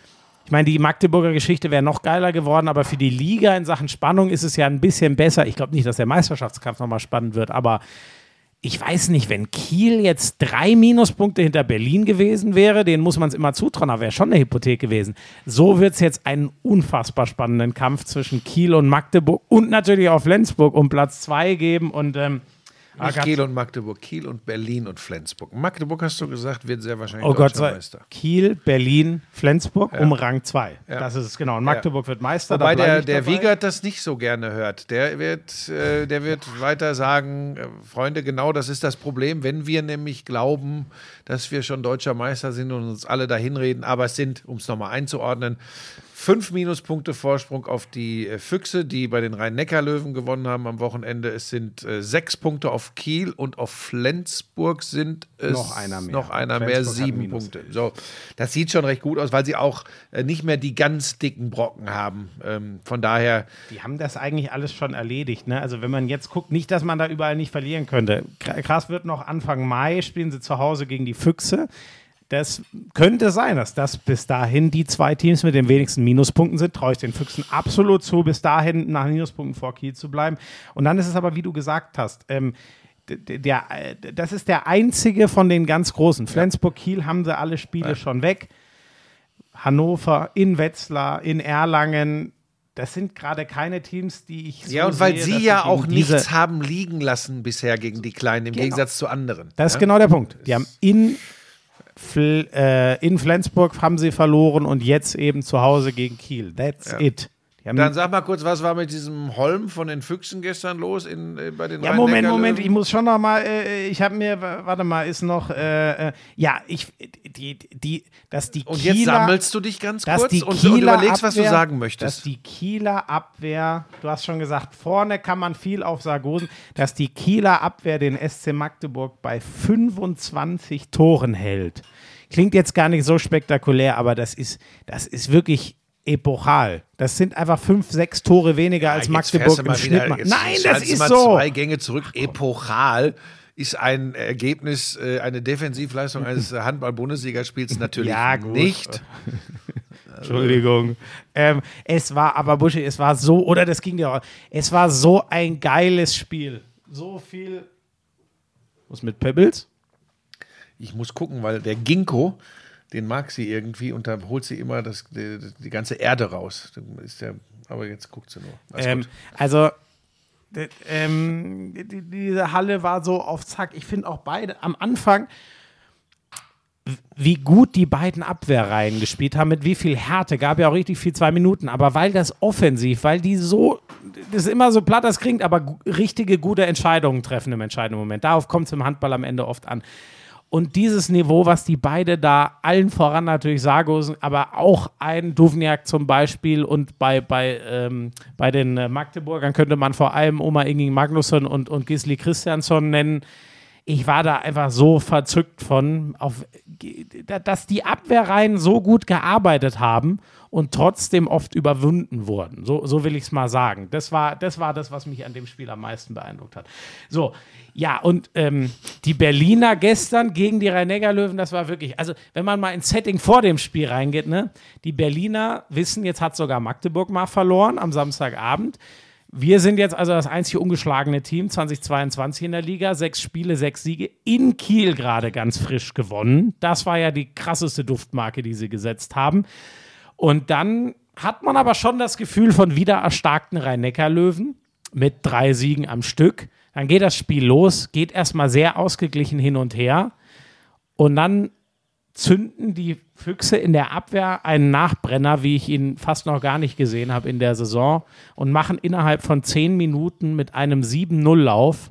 Ich meine, die Magdeburger Geschichte wäre noch geiler geworden, aber für die Liga in Sachen Spannung ist es ja ein bisschen besser. Ich glaube nicht, dass der Meisterschaftskampf nochmal spannend wird, aber ich weiß nicht, wenn Kiel jetzt drei Minuspunkte hinter Berlin gewesen wäre, denen muss man es immer zutrauen, aber wäre schon eine Hypothek gewesen. So wird es jetzt einen unfassbar spannenden Kampf zwischen Kiel und Magdeburg und natürlich auch Flensburg um Platz zwei geben und ähm, Ah, Kiel und Magdeburg, Kiel und Berlin und Flensburg. Magdeburg hast du gesagt, wird sehr wahrscheinlich Oh Gott, Meister. Kiel, Berlin, Flensburg um Rang 2. Ja. Das ist es genau. Und Magdeburg wird Meister. Wobei der, der. Wiegert das nicht so gerne hört. Der wird, äh, der wird weiter sagen, äh, Freunde, genau das ist das Problem, wenn wir nämlich glauben, dass wir schon deutscher Meister sind und uns alle dahin reden, aber es sind, um es nochmal einzuordnen, fünf Minuspunkte Vorsprung auf die äh, Füchse, die bei den Rhein-Neckar-Löwen gewonnen haben am Wochenende. Es sind äh, sechs Punkte auf Kiel und auf Flensburg sind es Noch einer mehr. Noch einer mehr, sieben Punkte. So, das sieht schon recht gut aus, weil sie auch äh, nicht mehr die ganz dicken Brocken haben. Ähm, von daher, Die haben das eigentlich alles schon erledigt. Ne? Also wenn man jetzt guckt, nicht, dass man da überall nicht verlieren könnte. Kra- Krass wird noch Anfang Mai, spielen sie zu Hause gegen die Füchse. Das könnte sein, dass das bis dahin die zwei Teams mit den wenigsten Minuspunkten sind. Traue ich den Füchsen absolut zu, bis dahin nach Minuspunkten vor Kiel zu bleiben. Und dann ist es aber, wie du gesagt hast, ähm, d- d- der, äh, das ist der einzige von den ganz großen. Flensburg, Kiel haben sie alle Spiele schon weg. Hannover, in Wetzlar, in Erlangen. Das sind gerade keine Teams, die ich so ja, und weil sehe, sie ja auch nichts haben liegen lassen bisher gegen die Kleinen, im Genau. Gegensatz zu anderen. Das ist ja? genau der Punkt. Die haben in, in Flensburg haben sie verloren und jetzt eben zu Hause gegen Kiel. That's it. Dann sag mal kurz, was war mit diesem Holm von den Füchsen gestern los in, äh, bei den ja, Moment? Moment, ich muss schon noch mal, äh, ich habe mir, warte mal, ist noch, äh, äh, ja, ich, die, die, dass die Und Kieler, jetzt sammelst du dich ganz dass kurz die und, und überlegst, was du Abwehr- sagen Dass möchtest. die Kieler Abwehr, du hast schon gesagt, vorne kann man viel auf Sargosen, dass die Kieler Abwehr den SC Magdeburg bei 25 Toren hält. Klingt jetzt gar nicht so spektakulär, aber das ist, das ist wirklich epochal. Das sind einfach fünf, sechs Tore weniger als Jetzt Magdeburg im Schnitt wieder- jetzt Nein, das ist mal so. Zwei Gänge zurück. Epochal ist ein Ergebnis, äh, eine Defensivleistung eines äh, Handball-Bundesligaspiels natürlich Ja, nicht. Entschuldigung. Ähm, es war aber, Buschi, es war so, oder das ging dir auch, es war so ein geiles Spiel. So viel. Was mit Pebbles? Ich muss gucken, weil der Ginkgo, den mag sie irgendwie und da holt sie immer das, die, die ganze Erde raus. Ist der, aber jetzt guckt sie nur. Ähm, also, ähm, die, diese Halle war so auf Zack. Ich finde auch beide am Anfang, wie gut die beiden Abwehrreihen gespielt haben, mit wie viel Härte. Gab ja auch richtig viel zwei Minuten. Aber weil das offensiv, weil die so, das ist immer so platt, das klingt, aber richtige, gute Entscheidungen treffen im entscheidenden Moment. Darauf kommt es im Handball am Ende oft an. Und dieses Niveau, was die beide da, allen voran natürlich Sargosen, aber auch ein Duvniak zum Beispiel und bei, bei, ähm, bei den äh, Magdeburgern könnte man vor allem Oma Inging Magnusson und, und Gisli Christiansson nennen. Ich war da einfach so verzückt von, auf, dass die Abwehrreihen so gut gearbeitet haben und trotzdem oft überwunden wurden. So, so will ich es mal sagen. Das war, das war das, was mich an dem Spiel am meisten beeindruckt hat. So, ja, und ähm, die Berliner gestern gegen die Rhein-Neckar-Löwen, das war wirklich, also wenn man mal ins Setting vor dem Spiel reingeht, ne, die Berliner wissen, jetzt hat sogar Magdeburg mal verloren am Samstagabend. Wir sind jetzt also das einzige ungeschlagene Team 2022 in der Liga. Sechs Spiele, sechs Siege. In Kiel gerade ganz frisch gewonnen. Das war ja die krasseste Duftmarke, die sie gesetzt haben. Und dann hat man aber schon das Gefühl von wieder erstarkten Rhein-Neckar-Löwen mit drei Siegen am Stück. Dann geht das Spiel los, geht erstmal sehr ausgeglichen hin und her. Und dann zünden die Füchse in der Abwehr einen Nachbrenner, wie ich ihn fast noch gar nicht gesehen habe in der Saison, und machen innerhalb von zehn Minuten mit einem 7-0-Lauf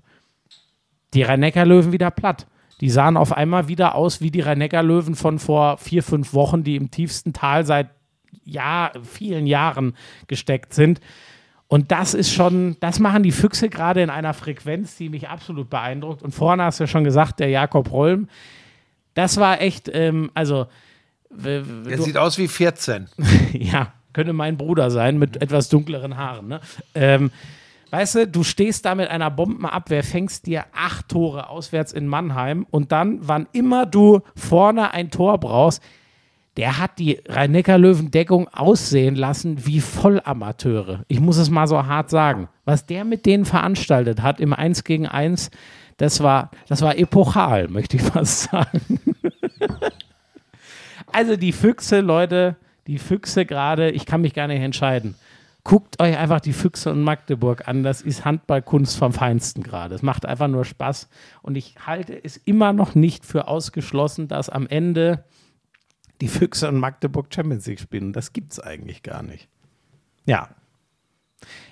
die Rhein-Neckar-Löwen wieder platt. Die sahen auf einmal wieder aus wie die Rhein-Neckar-Löwen von vor vier, fünf Wochen, die im tiefsten Tal seit Jahr, vielen Jahren gesteckt sind. Und das ist schon, das machen die Füchse gerade in einer Frequenz, die mich absolut beeindruckt. Und vorne hast du ja schon gesagt, der Jakob Rolm, das war echt, ähm, also, Der du- sieht aus wie 14. ja, könnte mein Bruder sein mit etwas dunkleren Haaren. Ne? Ähm, weißt du, du stehst da mit einer Bombenabwehr, fängst dir acht Tore auswärts in Mannheim und dann, wann immer du vorne ein Tor brauchst, der hat die Rhein-Neckar-Löwen-Deckung aussehen lassen wie Vollamateure. Ich muss es mal so hart sagen. Was der mit denen veranstaltet hat im 1 gegen 1, das war, das war epochal, möchte ich fast sagen. also die Füchse, Leute, die Füchse gerade, ich kann mich gar nicht entscheiden. guckt euch einfach die Füchse und Magdeburg an. Das ist Handballkunst vom Feinsten gerade. Es macht einfach nur Spaß. Und ich halte es immer noch nicht für ausgeschlossen, dass am Ende die Füchse und Magdeburg Champions League spielen. Das gibt es eigentlich gar nicht. Ja.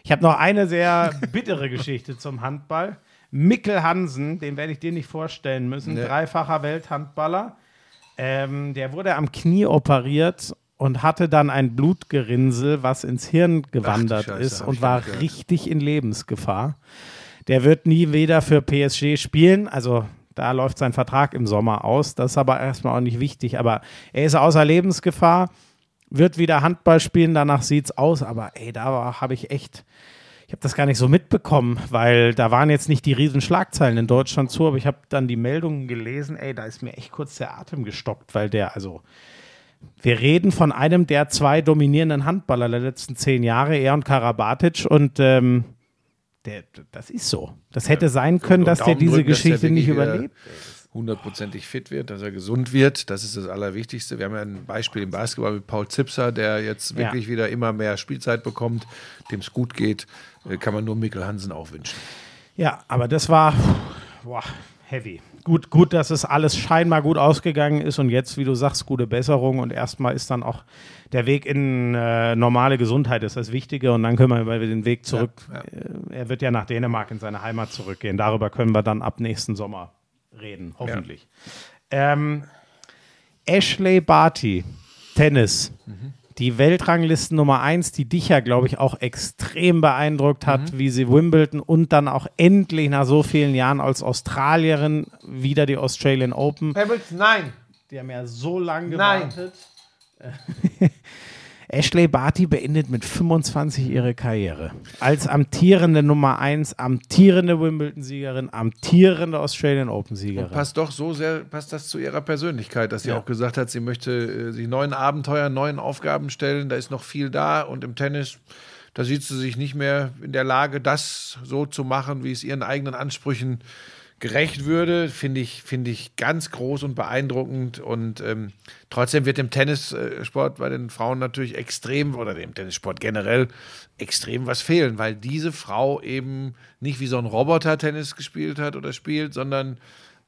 Ich habe noch eine sehr bittere Geschichte zum Handball. Mikkel Hansen, den werde ich dir nicht vorstellen müssen, Nee. dreifacher Welthandballer. Ähm, der wurde am Knie operiert und hatte dann ein Blutgerinnsel, was ins Hirn gewandert Scheiße, ist und war gehört. richtig in Lebensgefahr. Der wird nie wieder für PSG spielen. Also da läuft sein Vertrag im Sommer aus. Das ist aber erstmal auch nicht wichtig. Aber er ist außer Lebensgefahr, wird wieder Handball spielen. Danach sieht es aus. Aber ey, da habe ich echt. Ich habe das gar nicht so mitbekommen, weil da waren jetzt nicht die riesen Schlagzeilen in Deutschland zu, aber ich habe dann die Meldungen gelesen, ey, da ist mir echt kurz der Atem gestockt, weil der, also, wir reden von einem der zwei dominierenden Handballer der letzten zehn Jahre, er und Karabatic, und ähm, der, das ist so. Das hätte sein können, dass der diese drücken, dass der Geschichte nicht überlebt. hundertprozentig fit wird, dass er gesund wird. Das ist das Allerwichtigste. Wir haben ja ein Beispiel im Basketball mit Paul Zipser, der jetzt Ja. wirklich wieder immer mehr Spielzeit bekommt, dem es gut geht. Äh, Kann man nur Mikkel Hansen auch wünschen. Ja, aber das war boah, heavy. Gut, gut, dass es alles scheinbar gut ausgegangen ist und jetzt, wie du sagst, gute Besserung und erstmal ist dann auch der Weg in äh, normale Gesundheit ist das Wichtige und dann können wir über den Weg zurück. Ja, Äh, er wird ja nach Dänemark in seine Heimat zurückgehen. Darüber können wir dann ab nächsten Sommer reden, hoffentlich. Ähm, Ashley Barty, Tennis. Die Weltranglisten Nummer 1, die dich ja, glaube ich, auch extrem beeindruckt hat, wie sie Wimbledon und dann auch endlich nach so vielen Jahren als Australierin wieder die Australian Open. Pebbles, nein. Die haben ja so lange Nein. Gewartet. Ashley Barty beendet mit 25 ihre Karriere. Als amtierende Nummer 1, amtierende Wimbledon-Siegerin, amtierende Australian Open-Siegerin. Passt doch so sehr, passt das zu ihrer Persönlichkeit, dass sie Ja. auch gesagt hat, sie möchte äh, sich neuen Abenteuern, neuen Aufgaben stellen. Da ist noch viel da und im Tennis, da sieht sie sich nicht mehr in der Lage, das so zu machen, wie es ihren eigenen Ansprüchen gerecht würde, finde ich, finde ich ganz groß und beeindruckend. Und ähm, trotzdem wird dem Tennissport bei den Frauen natürlich extrem, oder dem Tennissport generell, extrem was fehlen, weil diese Frau eben nicht wie so ein Roboter Tennis gespielt hat oder spielt, sondern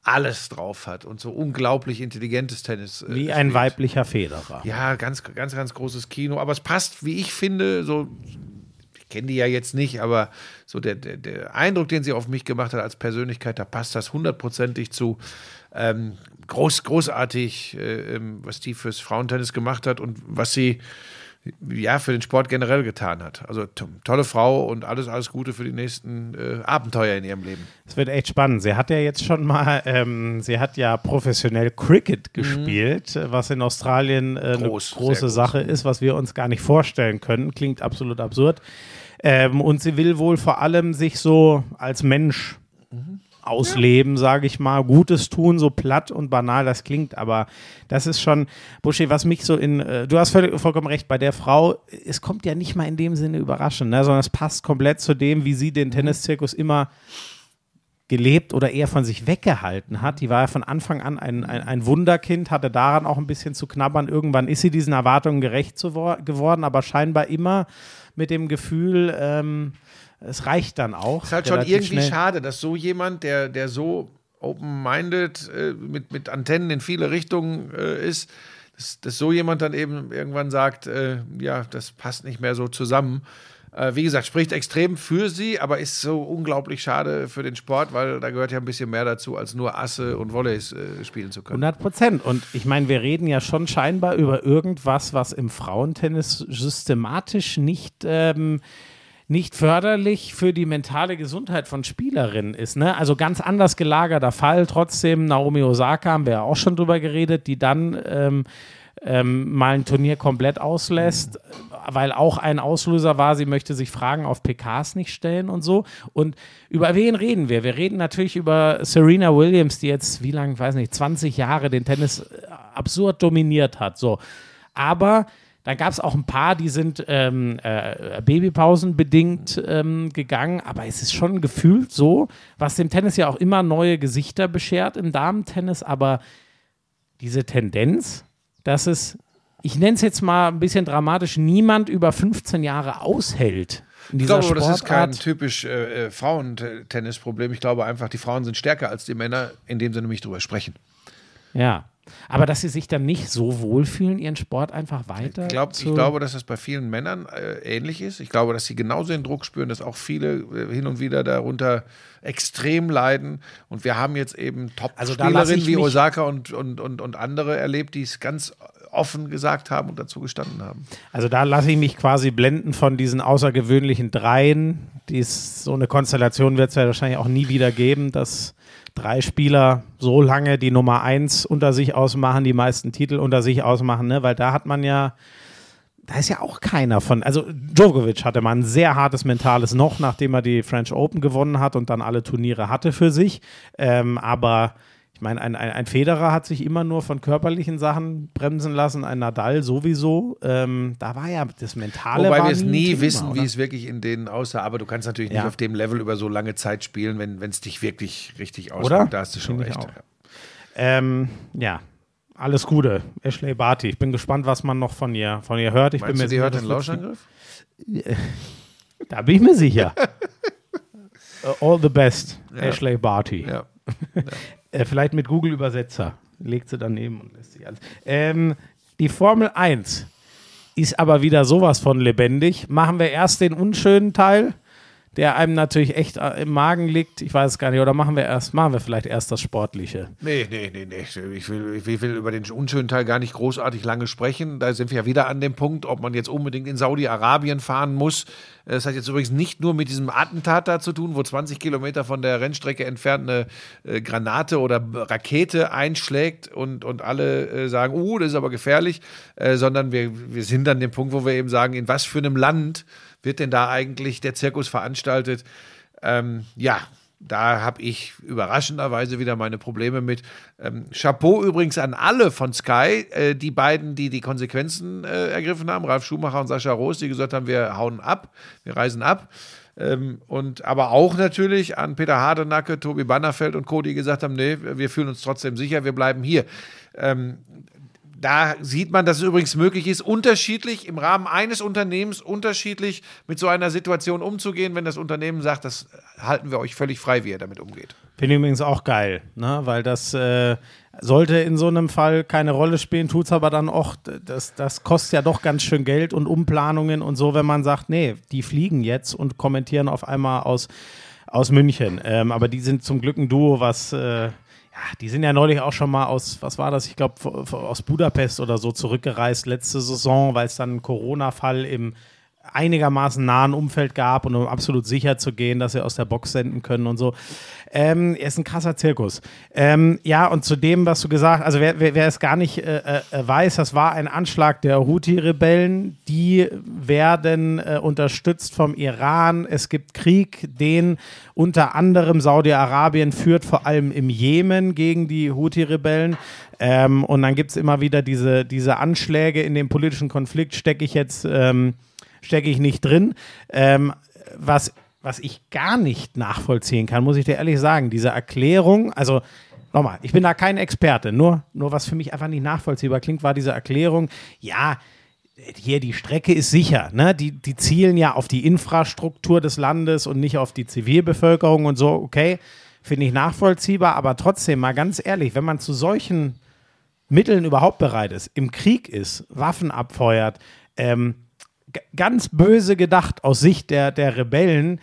alles drauf hat und so unglaublich intelligentes Tennis. äh, Wie ein spielt. weiblicher Federer. Ja, ganz, ganz, ganz großes Kino. Aber es passt, wie ich finde, so. Ich kenne die ja jetzt nicht, aber so der, der, der Eindruck, den sie auf mich gemacht hat als Persönlichkeit, da passt das hundertprozentig zu. Ähm, groß, großartig, äh, ähm, was die fürs Frauentennis gemacht hat und was sie ja für den Sport generell getan hat. Also to tolle Frau und alles, alles Gute für die nächsten äh, Abenteuer in ihrem Leben. Es wird echt spannend. Sie hat ja jetzt schon mal, ähm, sie hat ja professionell Cricket gespielt, äh, was in Australien äh, eine Groß, sehr große groß. Sache ist, was wir uns gar nicht vorstellen können. Klingt absolut absurd. Ähm, und sie will wohl vor allem sich so als Mensch ausleben, sage ich mal, Gutes tun, so platt und banal das klingt, aber das ist schon, Buschi, was mich so in, äh, du hast völlig, vollkommen recht, bei der Frau, es kommt ja nicht mal in dem Sinne überraschend, ne, sondern es passt komplett zu dem, wie sie den Tenniszirkus immer gelebt oder eher von sich weggehalten hat. Die war ja von Anfang an ein, ein, ein Wunderkind, hatte daran auch ein bisschen zu knabbern. Irgendwann ist sie diesen Erwartungen gerecht geworden, aber scheinbar immer mit dem Gefühl, ähm, es reicht dann auch. Ist halt schon irgendwie schnell. schade, dass so jemand, der, der so open-minded, äh, mit, mit Antennen in viele Richtungen äh, ist, dass, dass so jemand dann eben irgendwann sagt, äh, ja, das passt nicht mehr so zusammen. Äh, wie gesagt, spricht extrem für sie, aber ist so unglaublich schade für den Sport, weil da gehört ja ein bisschen mehr dazu, als nur Asse und Volleys äh, spielen zu können. 100 Prozent. Und ich meine, wir reden ja schon scheinbar über irgendwas, was im Frauentennis systematisch nicht, ähm, nicht förderlich für die mentale Gesundheit von Spielerinnen ist. Ne? Also ganz anders gelagerter Fall. Trotzdem, Naomi Osaka haben wir ja auch schon drüber geredet, die dann ähm, ähm, mal ein Turnier komplett auslässt, weil auch ein Auslöser war, sie möchte sich Fragen auf PKs nicht stellen und so. Und über wen reden wir? Wir reden natürlich über Serena Williams, die jetzt, wie lange, weiß nicht, 20 Jahre den Tennis äh, absurd dominiert hat. So. Aber dann gab es auch ein paar, die sind ähm, äh, Babypausen bedingt ähm, gegangen, aber es ist schon gefühlt so, was dem Tennis ja auch immer neue Gesichter beschert im Damentennis, aber diese Tendenz, dass es ich nenne es jetzt mal ein bisschen dramatisch, niemand über 15 Jahre aushält. In Ich glaube, das ist kein Sportart. typisch äh, äh, Frauentennisproblem. Ich glaube einfach, die Frauen sind stärker als die Männer, indem sie nämlich drüber sprechen. Ja. Aber dass sie sich dann nicht so wohlfühlen, ihren Sport einfach weiter. Ich, glaub, ich glaube, dass das bei vielen Männern äh, ähnlich ist. Ich glaube, dass sie genauso den Druck spüren, dass auch viele äh, hin und wieder darunter extrem leiden. Und wir haben jetzt eben Also Top-Spielerinnen ich wie Osaka und, und, und, und andere erlebt, die es ganz offen gesagt haben und dazu gestanden haben. Also da lasse ich mich quasi blenden von diesen außergewöhnlichen Dreien. Dies, so eine Konstellation wird es ja wahrscheinlich auch nie wieder geben, dass drei Spieler so lange die Nummer eins unter sich ausmachen, die meisten Titel unter sich ausmachen, ne? weil da hat man ja, da ist ja auch keiner von, also Djokovic hatte mal ein sehr hartes mentales Noch, nachdem er die French Open gewonnen hat und dann alle Turniere hatte für sich, ähm, aber ich meine, ein, ein, ein Federer hat sich immer nur von körperlichen Sachen bremsen lassen, ein Nadal sowieso. Ähm, da war ja das Mentale. Wobei wir es nie Thema, wissen, oder? wie es wirklich in denen aussah. Aber du kannst natürlich Ja. nicht auf dem Level über so lange Zeit spielen, wenn es dich wirklich richtig Oder? ausmacht. Da hast du schon recht. auch. Ähm, ja, alles Gute. Ashley Barty. Ich bin gespannt, was man noch von ihr, von ihr hört. Ich Meinst bin mir du, sicher, hört den Lauschangriff? Da bin ich mir sicher. Uh, All the best, Ashley Barty. Ja. Äh, vielleicht mit Google-Übersetzer. Legt sie daneben und lässt sich alles. Ähm, die Formel 1 ist aber wieder sowas von lebendig. Machen wir erst den unschönen Teil, der einem natürlich echt äh, im Magen liegt. Ich weiß es gar nicht. Oder machen wir erst, machen wir vielleicht erst das Sportliche. Nee, nee, nee, nee. Ich will, ich will über den unschönen Teil gar nicht großartig lange sprechen. Da sind wir ja wieder an dem Punkt, ob man jetzt unbedingt in Saudi-Arabien fahren muss. Das hat jetzt übrigens nicht nur mit diesem Attentat da zu tun, wo 20 Kilometer von der Rennstrecke entfernt eine äh, Granate oder Rakete einschlägt und, und alle äh, sagen, uh, das ist aber gefährlich, äh, sondern wir, wir sind an dem Punkt, wo wir eben sagen, in was für einem Land wird denn da eigentlich der Zirkus veranstaltet? Ähm, ja, da habe ich überraschenderweise wieder meine Probleme mit. Ähm, Chapeau übrigens an alle von Sky, äh, die beiden, die die Konsequenzen äh, ergriffen haben, Ralf Schumacher und Sascha Roos, die gesagt haben, wir hauen ab, wir reisen ab. Ähm, und aber auch natürlich an Peter Hardenacke, Tobi Bannerfeld und Co., die gesagt haben, nee, wir fühlen uns trotzdem sicher, wir bleiben hier. Ähm, da sieht man, dass es übrigens möglich ist, unterschiedlich im Rahmen eines Unternehmens unterschiedlich mit so einer Situation umzugehen, wenn das Unternehmen sagt, das halten wir euch völlig frei, wie ihr damit umgeht. Finde ich übrigens auch geil, ne? weil das äh, sollte in so einem Fall keine Rolle spielen, tut es aber dann auch, das, das kostet ja doch ganz schön Geld und Umplanungen und so, wenn man sagt, nee, die fliegen jetzt und kommentieren auf einmal aus, aus München. Ähm, aber die sind zum Glück ein Duo, was, äh, ja, die sind ja neulich auch schon mal aus, was war das, ich glaube, aus Budapest oder so zurückgereist letzte Saison, weil es dann einen Corona-Fall im einigermaßen nahen Umfeld gab und um absolut sicher zu gehen, dass sie aus der Box senden können und so. Ähm, er ist ein krasser Zirkus. Ähm, ja, und zu dem, was du gesagt hast, also wer, wer, wer es gar nicht äh, äh, weiß, das war ein Anschlag der Houthi-Rebellen. Die werden äh, unterstützt vom Iran. Es gibt Krieg, den unter anderem Saudi-Arabien führt, vor allem im Jemen gegen die Houthi-Rebellen. Ähm, und dann gibt es immer wieder diese, diese Anschläge in dem politischen Konflikt, stecke ich jetzt. Ähm, stecke ich nicht drin. Ähm, was, was ich gar nicht nachvollziehen kann, muss ich dir ehrlich sagen, diese Erklärung, also nochmal, ich bin da kein Experte, nur, nur was für mich einfach nicht nachvollziehbar klingt, war diese Erklärung, ja, hier die Strecke ist sicher, ne? Die, die zielen ja auf die Infrastruktur des Landes und nicht auf die Zivilbevölkerung und so, okay, finde ich nachvollziehbar, aber trotzdem mal ganz ehrlich, wenn man zu solchen Mitteln überhaupt bereit ist, im Krieg ist, Waffen abfeuert, ähm, ganz böse gedacht aus Sicht der, der Rebellen,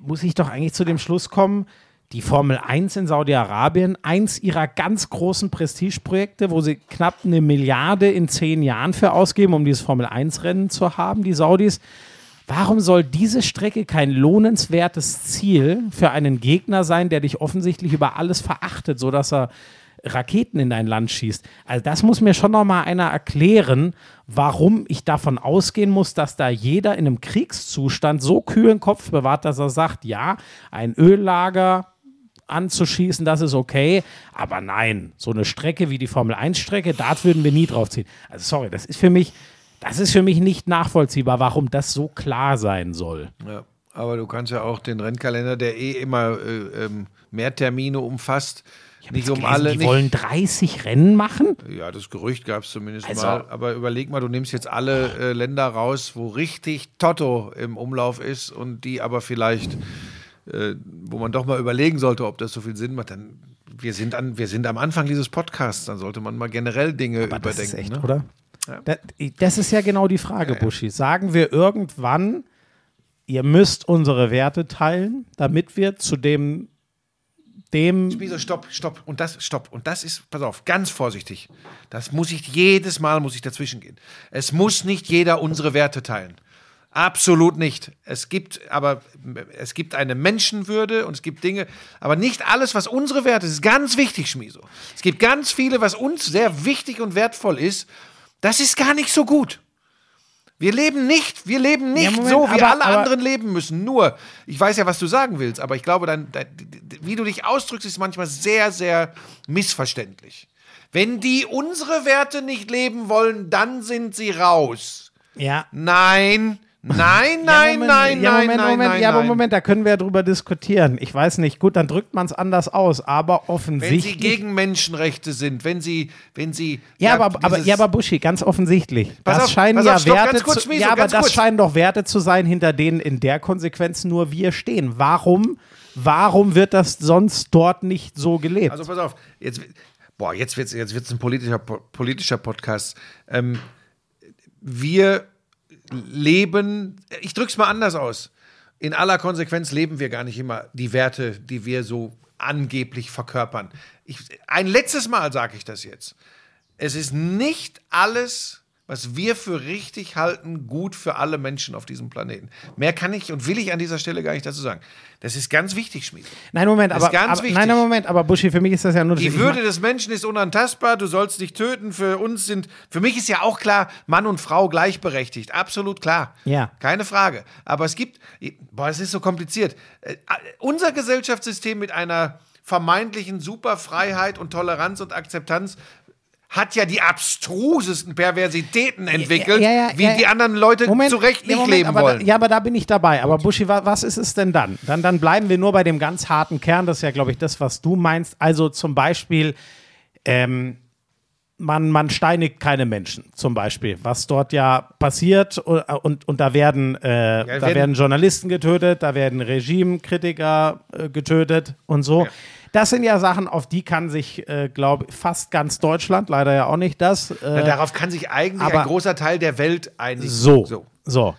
muss ich doch eigentlich zu dem Schluss kommen, die Formel 1 in Saudi-Arabien, eins ihrer ganz großen Prestigeprojekte, wo sie knapp eine Milliarde in zehn Jahren für ausgeben, um dieses Formel 1-Rennen zu haben, die Saudis. Warum soll diese Strecke kein lohnenswertes Ziel für einen Gegner sein, der dich offensichtlich über alles verachtet, sodass er Raketen in dein Land schießt. Also das muss mir schon noch mal einer erklären, warum ich davon ausgehen muss, dass da jeder in einem Kriegszustand so kühlen Kopf bewahrt, dass er sagt, ja, ein Öllager anzuschießen, das ist okay, aber nein, so eine Strecke wie die Formel 1 Strecke, da würden wir nie drauf ziehen. Also sorry, das ist für mich das ist für mich nicht nachvollziehbar, warum das so klar sein soll. Ja, aber du kannst ja auch den Rennkalender, der eh immer äh, ähm, mehr Termine umfasst, nicht um Gelesen, alle. die nicht, wollen 30 Rennen machen? Ja, das Gerücht gab es zumindest Also- mal. Aber überleg mal, du nimmst jetzt alle äh, Länder raus, wo richtig Toto im Umlauf ist und die aber vielleicht, äh, wo man doch mal überlegen sollte, ob das so viel Sinn macht. Dann wir sind, an, wir sind am Anfang dieses Podcasts, dann sollte man mal generell Dinge Aber das überdenken. ist echt, ne? oder? Das, das ist ja genau die Frage, Buschi. Sagen wir irgendwann, ihr müsst unsere Werte teilen, damit wir zu dem, dem Wieso, stopp, stopp. Und das, stopp. Und das ist, pass auf, ganz vorsichtig. Das muss ich jedes Mal, muss ich dazwischen gehen. Es muss nicht jeder unsere Werte teilen. Absolut nicht. Es gibt aber, es gibt eine Menschenwürde und es gibt Dinge, aber nicht alles, was unsere Werte ist, ist ganz wichtig, Schmiso. Es gibt ganz viele, was uns sehr wichtig und wertvoll ist, das ist gar nicht so gut. Wir leben nicht, wir leben nicht Ja, Moment, so, wie aber- alle aber- anderen leben müssen. Nur, ich weiß ja, was du sagen willst, aber ich glaube, dein, dein, wie du dich ausdrückst, ist manchmal sehr, sehr missverständlich. Wenn die unsere Werte nicht leben wollen, dann sind sie raus. ja. Nein, nein, Ja, nein, Moment, nein, ja, nein, Moment, nein, Moment, nein, ja, aber. Moment, da können wir ja drüber diskutieren. Ich weiß nicht, gut, dann drückt man es anders aus, aber Wenn offensichtlich. sie gegen Menschenrechte sind, wenn sie, wenn sie. ja, aber, aber, ja, aber Buschi, ganz offensichtlich. Pass das auf, scheinen ja auf, stopp, Werte kurz, zu, Schmieso, Ja, aber das kurz. scheinen doch Werte zu sein, hinter denen in der Konsequenz nur wir stehen. Warum, warum wird das sonst dort nicht so gelebt? Also pass auf, jetzt, boah, jetzt wird es jetzt wird's ein politischer, po- politischer Podcast. Ähm, wir leben, ich drück's mal anders aus. In aller Konsequenz leben wir gar nicht immer die Werte, die wir so angeblich verkörpern. Ich, ein letztes Mal sage ich das jetzt. Es ist nicht alles, was wir für richtig halten, gut für alle Menschen auf diesem Planeten. Mehr kann ich und will ich an dieser Stelle gar nicht dazu sagen. Das ist ganz wichtig, Schmied. nein, Moment, das aber, ist ganz aber wichtig. nein, Moment, aber Buschi, für mich ist das ja nur Die Würde des Menschen ist unantastbar, du sollst dich töten. Für uns sind, für mich ist ja auch klar, Mann und Frau gleichberechtigt. Absolut klar. Ja. Keine Frage. Aber es gibt, boah, es ist so kompliziert. Äh, unser Gesellschaftssystem mit einer vermeintlichen Superfreiheit und Toleranz und Akzeptanz hat ja die abstrusesten Perversitäten entwickelt, Ja, ja, wie ja, die ja. anderen Leute Moment, zu Recht nicht Moment, leben aber wollen. Ja, aber da bin ich dabei. Aber Buschi, wa, was ist es denn dann? dann? Dann bleiben wir nur bei dem ganz harten Kern. Das ist ja, glaube ich, das, was du meinst. Also zum Beispiel, ähm, man, man steinigt keine Menschen, zum Beispiel, was dort ja passiert und, und, und da werden, äh, da werden- werden Journalisten getötet, da werden Regimekritiker äh, getötet und so. Das sind ja Sachen, auf die kann sich, äh, glaube ich, fast ganz Deutschland, leider ja auch nicht das, äh, Na, darauf kann sich eigentlich aber- ein großer Teil der Welt einigen. so, so. so.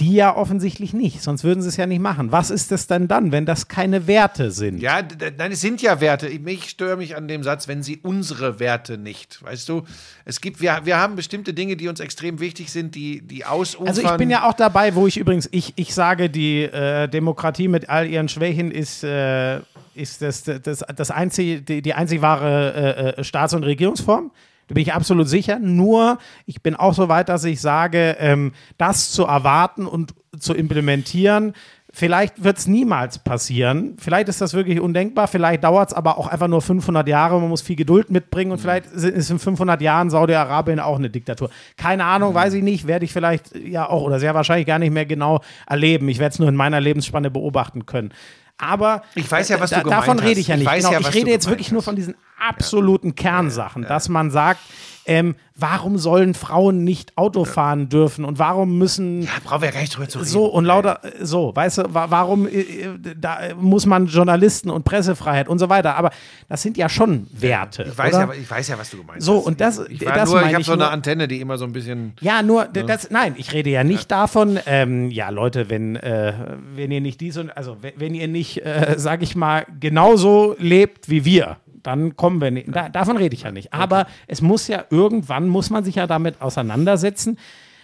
Die ja offensichtlich nicht, sonst würden sie es ja nicht machen. Was ist es denn dann, wenn das keine Werte sind? Ja, nein, es sind ja Werte. Ich- störe mich an dem Satz, wenn sie unsere Werte nicht. Weißt du, es gibt, wir, wir haben bestimmte Dinge, die uns extrem wichtig sind, die, die ausufern. Also ich bin ja auch dabei, wo ich übrigens, ich, ich sage, die äh, Demokratie mit all ihren Schwächen ist, äh, ist das, das, das einzig, die, die einzig wahre äh, äh, Staats- und Regierungsform. Da bin ich absolut sicher. Nur, ich bin auch so weit, dass ich sage, ähm, das zu erwarten und zu implementieren, vielleicht wird es niemals passieren. Vielleicht ist das wirklich undenkbar. Vielleicht dauert es aber auch einfach nur 500 Jahre. Man muss viel Geduld mitbringen und vielleicht sind- ist in 500 Jahren Saudi-Arabien auch eine Diktatur. Keine Ahnung, weiß ich nicht. Werde ich vielleicht ja auch oder sehr wahrscheinlich gar nicht mehr genau erleben. Ich werde es nur in meiner Lebensspanne beobachten können. Aber Ich weiß ja, was du gemeint davon hast. rede ich ja Ich nicht. weiß genau, ja, ich rede jetzt wirklich nur hast. von diesen absoluten Kernsachen, dass man sagt, ähm, warum sollen Frauen nicht Auto fahren dürfen und warum müssen Da brauchen wir ja gar nicht drüber zu reden. so und lauter so, weißt du, wa warum äh, äh, da äh, muss man Journalisten und Pressefreiheit und so weiter, aber das sind ja schon Werte. Ich weiß, oder? ja, ich weiß ja, was du gemeint So, hast. und das- ich, war das nur, ich habe so eine Antenne, die immer so ein bisschen. Ja, nur d- das, nein, ich rede ja nicht davon, ähm, ja Leute, wenn, äh, wenn ihr nicht dies und, also wenn, wenn ihr nicht, äh, sag ich mal, genauso lebt wie wir, dann kommen wir nicht, da, davon rede ich ja nicht. Aber es muss ja, irgendwann muss man sich ja damit auseinandersetzen,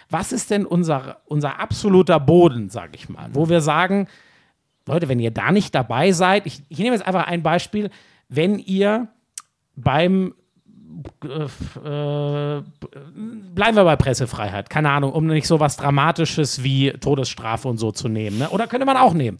was ist denn unser, unser absoluter Boden, sag ich mal, wo wir sagen, Leute, wenn ihr da nicht dabei seid, ich, ich nehme jetzt einfach ein Beispiel, wenn ihr beim äh, bleiben wir bei Pressefreiheit, keine Ahnung, um nicht so was Dramatisches wie Todesstrafe und so zu nehmen. Ne? Oder könnte man auch nehmen,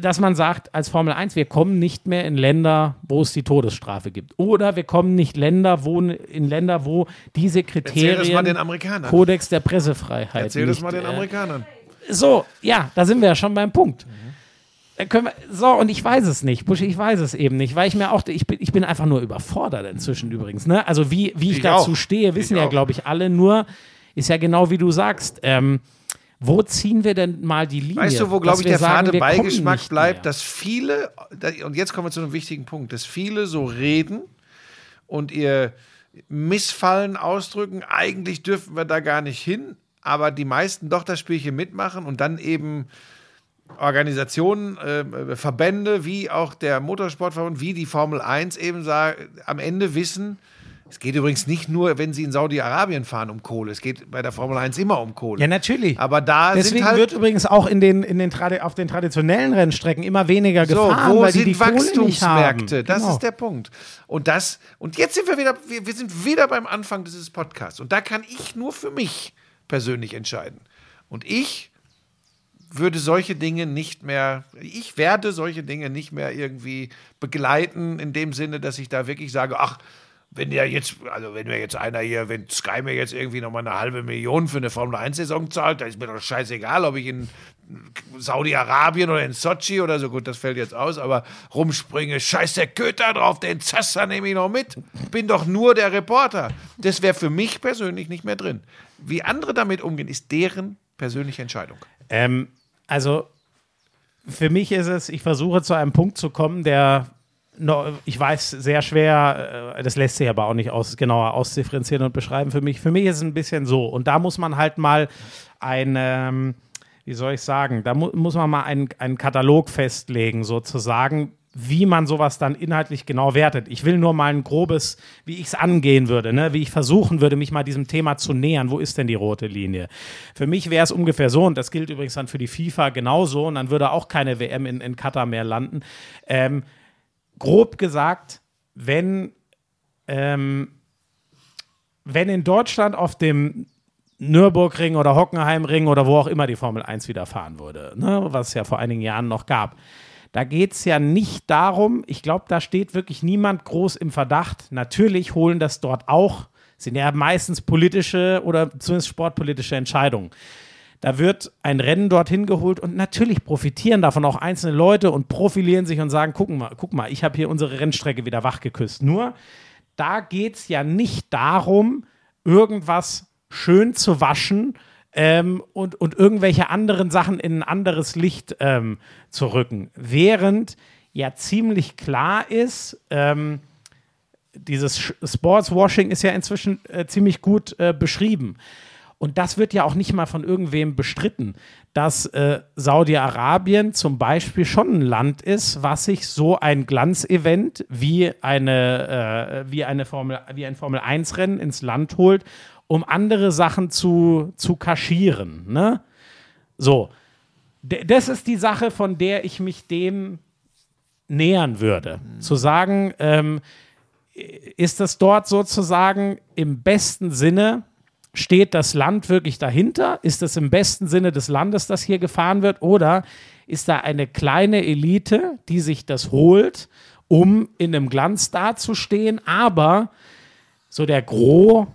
dass man sagt, als Formel 1, wir kommen nicht mehr in Länder, wo es die Todesstrafe gibt. Oder wir kommen nicht Länder, wo, in Länder, wo diese das Kriterien, mal den Amerikanern. Kodex der Pressefreiheit. Erzähl das nicht, mal den äh, Amerikanern. so, ja, da sind wir ja schon beim Punkt. Können wir, so, und ich weiß es nicht, Buschi, ich weiß es eben nicht, weil ich mir auch, ich bin, ich bin einfach nur überfordert inzwischen übrigens. Ne? Also wie, wie ich, Ich dazu auch. stehe, wissen Ich ja, glaube ich, alle. Nur ist ja genau wie du sagst. Ähm, wo ziehen wir denn mal die Linie? Weißt du, wo, glaube ich, der fade Beigeschmack bleibt, dass viele, und jetzt kommen wir zu einem wichtigen Punkt, dass viele so reden und ihr Missfallen ausdrücken, eigentlich dürfen wir da gar nicht hin, aber die meisten doch das Spielchen mitmachen und dann eben Organisationen, äh, Verbände, wie auch der Motorsportverband, wie die Formel 1 eben sagen, am Ende wissen, es geht übrigens nicht nur, wenn sie in Saudi-Arabien fahren, um Kohle. Es geht bei der Formel 1 immer um Kohle. Ja, natürlich. Aber da Deswegen halt wird übrigens auch in den, in den auf den traditionellen Rennstrecken immer weniger So, gefahren, wo weil die sind die Wachstumsmärkte? Das Genau. ist der Punkt. Und das, und jetzt sind wir wieder, wir, wir sind wieder beim Anfang dieses Podcasts. Und da kann ich nur für mich persönlich entscheiden. Und ich würde solche Dinge nicht mehr, ich werde solche Dinge nicht mehr irgendwie begleiten, in dem Sinne, dass ich da wirklich sage, ach, wenn ja jetzt, also wenn mir jetzt einer hier, wenn Sky mir jetzt irgendwie nochmal eine halbe Million für eine Formel 1-Saison zahlt, dann ist mir doch scheißegal, ob ich in Saudi-Arabien oder in Sochi oder so, gut, das fällt jetzt aus, aber rumspringe, scheiß der Köter drauf, den Zasser nehme ich noch mit. Bin doch nur der Reporter. Das wäre für mich persönlich nicht mehr drin. Wie andere damit umgehen, ist deren persönliche Entscheidung. Ähm, also für mich ist es, ich versuche zu einem Punkt zu kommen, der ich weiß, sehr schwer, äh, das lässt sich aber auch nicht aus, genauer ausdifferenzieren und beschreiben für mich. Für mich ist es ein bisschen so. Und da muss man halt mal ein, ähm, wie soll ich sagen, da mu muss man mal einen, einen Katalog festlegen, sozusagen, wie man sowas dann inhaltlich genau wertet. Ich will nur mal ein grobes, wie ich es angehen würde, ne? wie ich versuchen würde, mich mal diesem Thema zu nähern. Wo ist denn die rote Linie? Für mich wäre es ungefähr so, und das gilt übrigens dann für die FIFA genauso, und dann würde auch keine WM in, in Katar mehr landen. Ähm, grob gesagt, wenn, ähm, wenn in Deutschland auf dem Nürburgring oder Hockenheimring oder wo auch immer die Formel 1 wieder fahren würde, ne, was es ja vor einigen Jahren noch gab. Da geht es ja nicht darum, ich glaube, da steht wirklich niemand groß im Verdacht. Natürlich holen das dort auch, sind ja meistens politische oder zumindest sportpolitische Entscheidungen. Da wird ein Rennen dorthin geholt und natürlich profitieren davon auch einzelne Leute und profilieren sich und sagen, guck mal, guck mal, ich habe hier unsere Rennstrecke wieder wachgeküsst. Nur, da geht es ja nicht darum, irgendwas schön zu waschen ähm, und, und irgendwelche anderen Sachen in ein anderes Licht ähm, zu rücken. Während ja ziemlich klar ist, ähm, dieses Sportswashing ist ja inzwischen äh, ziemlich gut äh, beschrieben. Und das wird ja auch nicht mal von irgendwem bestritten, dass äh, Saudi-Arabien zum Beispiel schon ein Land ist, was sich so ein Glanzevent wie eine, äh, wie eine Formel, wie ein Formel 1-Rennen ins Land holt, um andere Sachen zu, zu kaschieren. Ne? So. D das ist die Sache, von der ich mich dem nähern würde. Zu sagen, ähm, ist das dort sozusagen im besten Sinne, steht das Land wirklich dahinter? Ist es im besten Sinne des Landes, das hier gefahren wird? Oder ist da eine kleine Elite, die sich das holt, um in einem Glanz dazustehen, aber so der Gros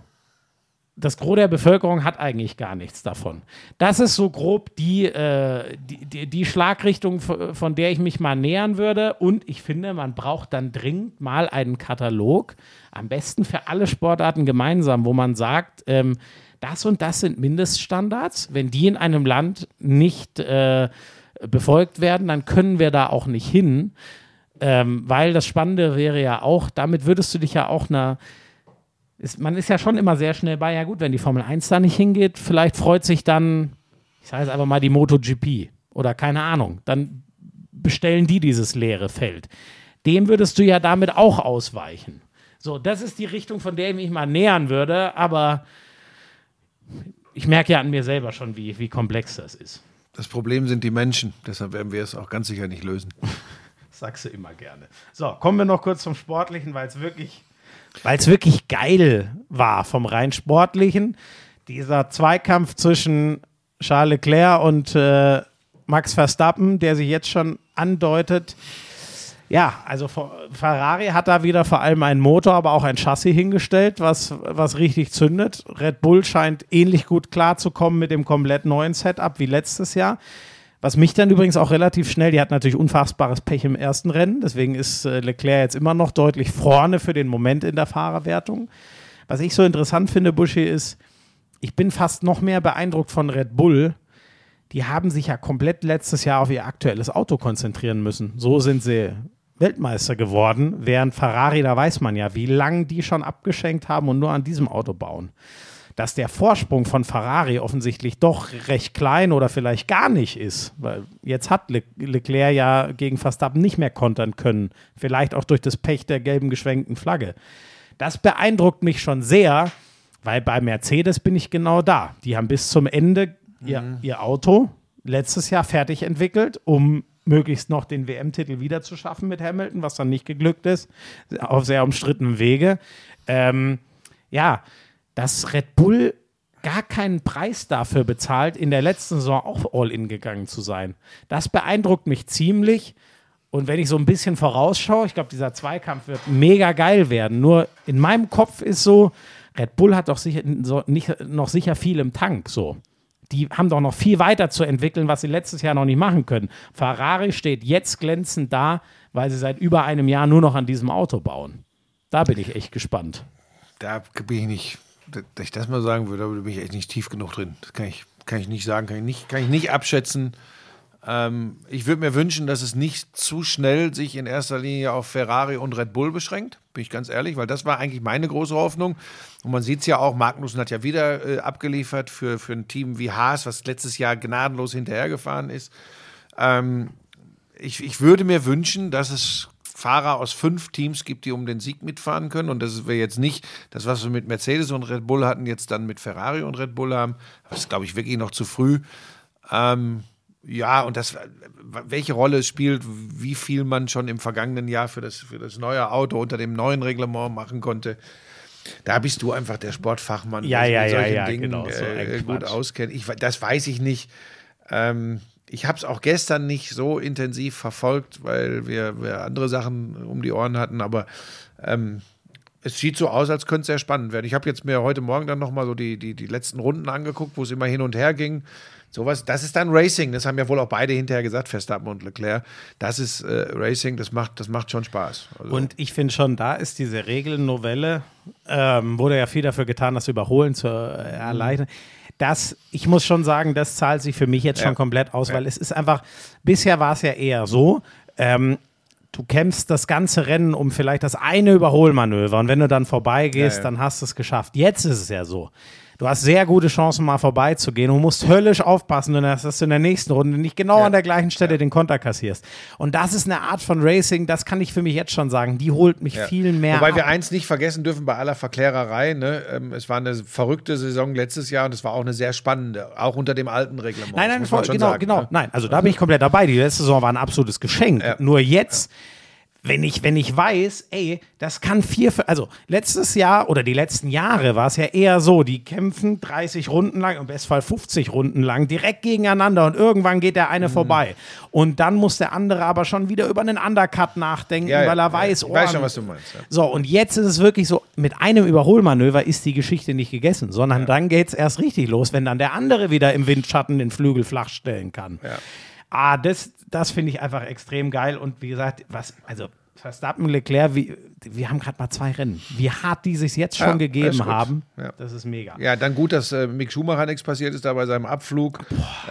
das Gros der Bevölkerung hat eigentlich gar nichts davon. Das ist so grob die, äh, die, die, die Schlagrichtung, von der ich mich mal nähern würde. Und ich finde, man braucht dann dringend mal einen Katalog, am besten für alle Sportarten gemeinsam, wo man sagt, ähm, das und das sind Mindeststandards. Wenn die in einem Land nicht äh, befolgt werden, dann können wir da auch nicht hin. Ähm, weil das Spannende wäre ja auch, damit würdest du dich ja auch einer ist, man ist ja schon immer sehr schnell bei, ja gut, wenn die Formel 1 da nicht hingeht, vielleicht freut sich dann, ich sage jetzt einfach mal die MotoGP oder keine Ahnung, dann bestellen die dieses leere Feld. Dem würdest du ja damit auch ausweichen. So, das ist die Richtung, von der ich mich mal nähern würde, aber ich merke ja an mir selber schon, wie, wie komplex das ist. Das Problem sind die Menschen, deshalb werden wir es auch ganz sicher nicht lösen. Sagst du immer gerne. So, kommen wir noch kurz zum Sportlichen, weil es wirklich, weil es wirklich geil war vom rein Sportlichen. Dieser Zweikampf zwischen Charles Leclerc und äh, Max Verstappen, der sich jetzt schon andeutet. Ja, also Fer- Ferrari hat da wieder vor allem einen Motor, aber auch ein Chassis hingestellt, was, was richtig zündet. Red Bull scheint ähnlich gut klarzukommen mit dem komplett neuen Setup wie letztes Jahr. Was mich dann übrigens auch relativ schnell, die hat natürlich unfassbares Pech im ersten Rennen, deswegen ist äh, Leclerc jetzt immer noch deutlich vorne für den Moment in der Fahrerwertung. Was ich so interessant finde, Buschi, ist, ich bin fast noch mehr beeindruckt von Red Bull. Die haben sich ja komplett letztes Jahr auf ihr aktuelles Auto konzentrieren müssen. So sind sie Weltmeister geworden, während Ferrari, da weiß man ja, wie lange die schon abgeschenkt haben und nur an diesem Auto bauen. Dass der Vorsprung von Ferrari offensichtlich doch recht klein oder vielleicht gar nicht ist, weil jetzt hat Le Leclerc ja gegen Verstappen nicht mehr kontern können, vielleicht auch durch das Pech der gelben geschwenkten Flagge. Das beeindruckt mich schon sehr, weil bei Mercedes bin ich genau da. Die haben bis zum Ende ihr, ihr Auto letztes Jahr fertig entwickelt, um möglichst noch den WM-Titel wieder zu schaffen mit Hamilton, was dann nicht geglückt ist, auf sehr umstrittenen Wege. Ähm, ja, dass Red Bull gar keinen Preis dafür bezahlt, in der letzten Saison auch All-In gegangen zu sein. Das beeindruckt mich ziemlich. Und wenn ich so ein bisschen vorausschaue, ich glaube, dieser Zweikampf wird mega geil werden. Nur in meinem Kopf ist so, Red Bull hat doch sicher, so, nicht, noch sicher viel im Tank. So. Die haben doch noch viel weiter zu entwickeln, was sie letztes Jahr noch nicht machen können. Ferrari steht jetzt glänzend da, weil sie seit über einem Jahr nur noch an diesem Auto bauen. Da bin ich echt gespannt. Da bin ich nicht, dass ich das mal sagen würde, da bin ich echt nicht tief genug drin. Das kann ich, kann ich nicht sagen, kann ich nicht, kann ich nicht abschätzen. Ähm, ich würde mir wünschen, dass es nicht zu schnell sich in erster Linie auf Ferrari und Red Bull beschränkt, bin ich ganz ehrlich, weil das war eigentlich meine große Hoffnung. Und man sieht es ja auch, Magnussen hat ja wieder äh, abgeliefert für, für ein Team wie Haas, was letztes Jahr gnadenlos hinterhergefahren ist. Ähm, ich, ich würde mir wünschen, dass es Fahrer aus fünf Teams gibt, die um den Sieg mitfahren können. Und das wäre jetzt nicht das, was wir mit Mercedes und Red Bull hatten, jetzt dann mit Ferrari und Red Bull haben. Das ist, glaube ich, wirklich noch zu früh. Ähm, ja, und das, welche Rolle es spielt, wie viel man schon im vergangenen Jahr für das, für das neue Auto unter dem neuen Reglement machen konnte. Da bist du einfach der Sportfachmann, Ja, der sich ja, mit ja, solchen ja, Dingen genau, so äh, gut auskennt. Ich, das weiß ich nicht. Ähm, ich habe es auch gestern nicht so intensiv verfolgt, weil wir, wir andere Sachen um die Ohren hatten, aber ähm, es sieht so aus, als könnte es sehr spannend werden. Ich habe jetzt mir heute Morgen dann nochmal so die, die, die letzten Runden angeguckt, wo es immer hin und her ging. Sowas, das ist dann Racing. Das haben ja wohl auch beide hinterher gesagt, Verstappen und Leclerc. Das ist äh, Racing, das macht, das macht schon Spaß. Also, Und ich finde schon, da ist diese Regelnovelle, ähm, wurde ja viel dafür getan, das Überholen zu äh, erleichtern. Das, ich muss schon sagen, das zahlt sich für mich jetzt Ja. schon komplett aus, weil es ist einfach, bisher war es ja eher so, ähm, du kämpfst das ganze Rennen um vielleicht das eine Überholmanöver und wenn du dann vorbeigehst, Ja, ja. dann hast du es geschafft. Jetzt ist es ja so. Du hast sehr gute Chancen, mal vorbeizugehen und musst höllisch aufpassen, dass du in der nächsten Runde nicht genau Ja. an der gleichen Stelle den Konter kassierst. Und das ist eine Art von Racing, das kann ich für mich jetzt schon sagen, die holt mich Ja. viel mehr Wobei ab. wir eins nicht vergessen dürfen bei aller Verklärerei. Ne? Ähm, es war eine verrückte Saison letztes Jahr und es war auch eine sehr spannende, auch unter dem alten Reglement. Nein, nein, voll, genau, sagen, genau. ne? Nein, also da bin ich komplett dabei. Die letzte Saison war ein absolutes Geschenk. Ja. Nur jetzt, wenn ich, wenn ich weiß, ey, das kann vier, also letztes Jahr oder die letzten Jahre war es ja eher so, die kämpfen 30 Runden lang, im Bestfall 50 Runden lang, direkt gegeneinander und irgendwann geht der Mhm. eine vorbei. Und dann muss der andere aber schon wieder über einen Undercut nachdenken, Ja, ja, weil er ja. weiß, Ich weiß oh, schon, was du meinst, ja. So, und jetzt ist es wirklich so, mit einem Überholmanöver ist die Geschichte nicht gegessen, sondern dann geht es erst richtig los, wenn dann der andere wieder im Windschatten den Flügel flach stellen kann. Ja. Ah, das, das finde ich einfach extrem geil. Und wie gesagt, was, also Verstappen, Leclerc, wie, wir haben gerade mal zwei Rennen. Wie hart die sich jetzt schon Ja, gegeben gut. haben, Ja. das ist mega. Ja, dann gut, dass äh, Mick Schumacher nichts passiert ist da bei seinem Abflug.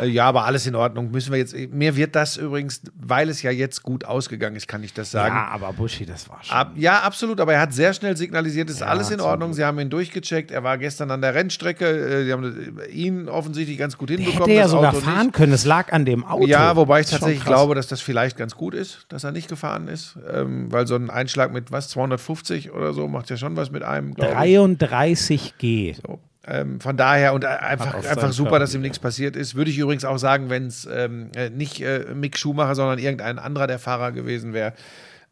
Äh, ja, aber alles in Ordnung. Müssen wir jetzt. Mir wird das übrigens, weil es ja jetzt gut ausgegangen ist, kann ich das sagen. Ja, aber Buschi, das war schon. Ab, ja, absolut, aber er hat sehr schnell signalisiert, es ist Ja, alles in Ordnung. Glück. Sie haben ihn durchgecheckt. Er war gestern an der Rennstrecke. äh, Sie haben äh, ihn offensichtlich ganz gut der hinbekommen. hätte ja sogar Auto fahren nicht. können. Es lag an dem Auto. Ja, wobei ich tatsächlich glaube, dass das vielleicht ganz gut ist, dass er nicht gefahren ist. Ähm, weil so ein Einschlag mit was, 250 oder so, macht ja schon was mit einem, glaube ich. 33G. So. Ähm, von daher und äh, einfach, einfach super, Körper dass ihm nichts passiert ist. Würde ich übrigens auch sagen, wenn es ähm, äh, nicht äh, Mick Schumacher, sondern irgendein anderer der Fahrer gewesen wäre.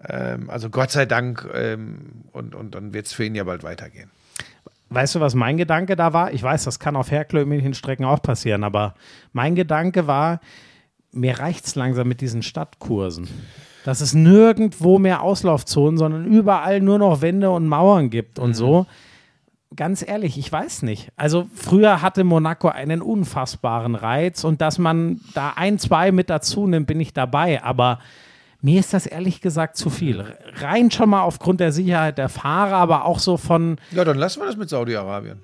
Ähm, also Gott sei Dank ähm, und, und dann wird es für ihn ja bald weitergehen. Weißt du, was mein Gedanke da war? Ich weiß, das kann auf herkömmlichen Strecken auch passieren, aber mein Gedanke war, mir reicht es langsam mit diesen Stadtkursen. Dass es nirgendwo mehr Auslaufzonen, sondern überall nur noch Wände und Mauern gibt Mhm. und so. ganz ehrlich, ich weiß nicht. Also früher hatte Monaco einen unfassbaren Reiz und dass man da ein, zwei mit dazu nimmt, bin ich dabei. Aber mir ist das ehrlich gesagt zu viel. Rein schon mal aufgrund der Sicherheit der Fahrer, aber auch so von, Ja, dann lassen wir das mit Saudi-Arabien.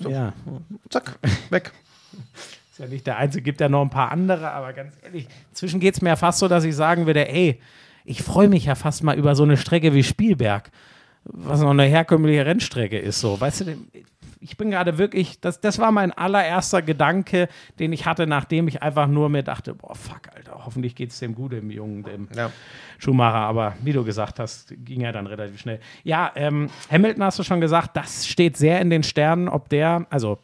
ja, Zack, weg. Ist ja nicht der einzige, gibt ja noch ein paar andere, aber ganz ehrlich, inzwischen geht es mir ja fast so, dass ich sagen würde, ey, ich freue mich ja fast mal über so eine Strecke wie Spielberg, was noch eine herkömmliche Rennstrecke ist, so, weißt du, ich bin gerade wirklich, das, das war mein allererster Gedanke, den ich hatte, nachdem ich einfach nur mir dachte, boah, fuck, Alter, hoffentlich geht es dem gut, dem Jungen, dem Ja. Schumacher, aber wie du gesagt hast, ging ja dann relativ schnell. Ja, ähm, Hamilton hast du schon gesagt, das steht sehr in den Sternen, ob der, also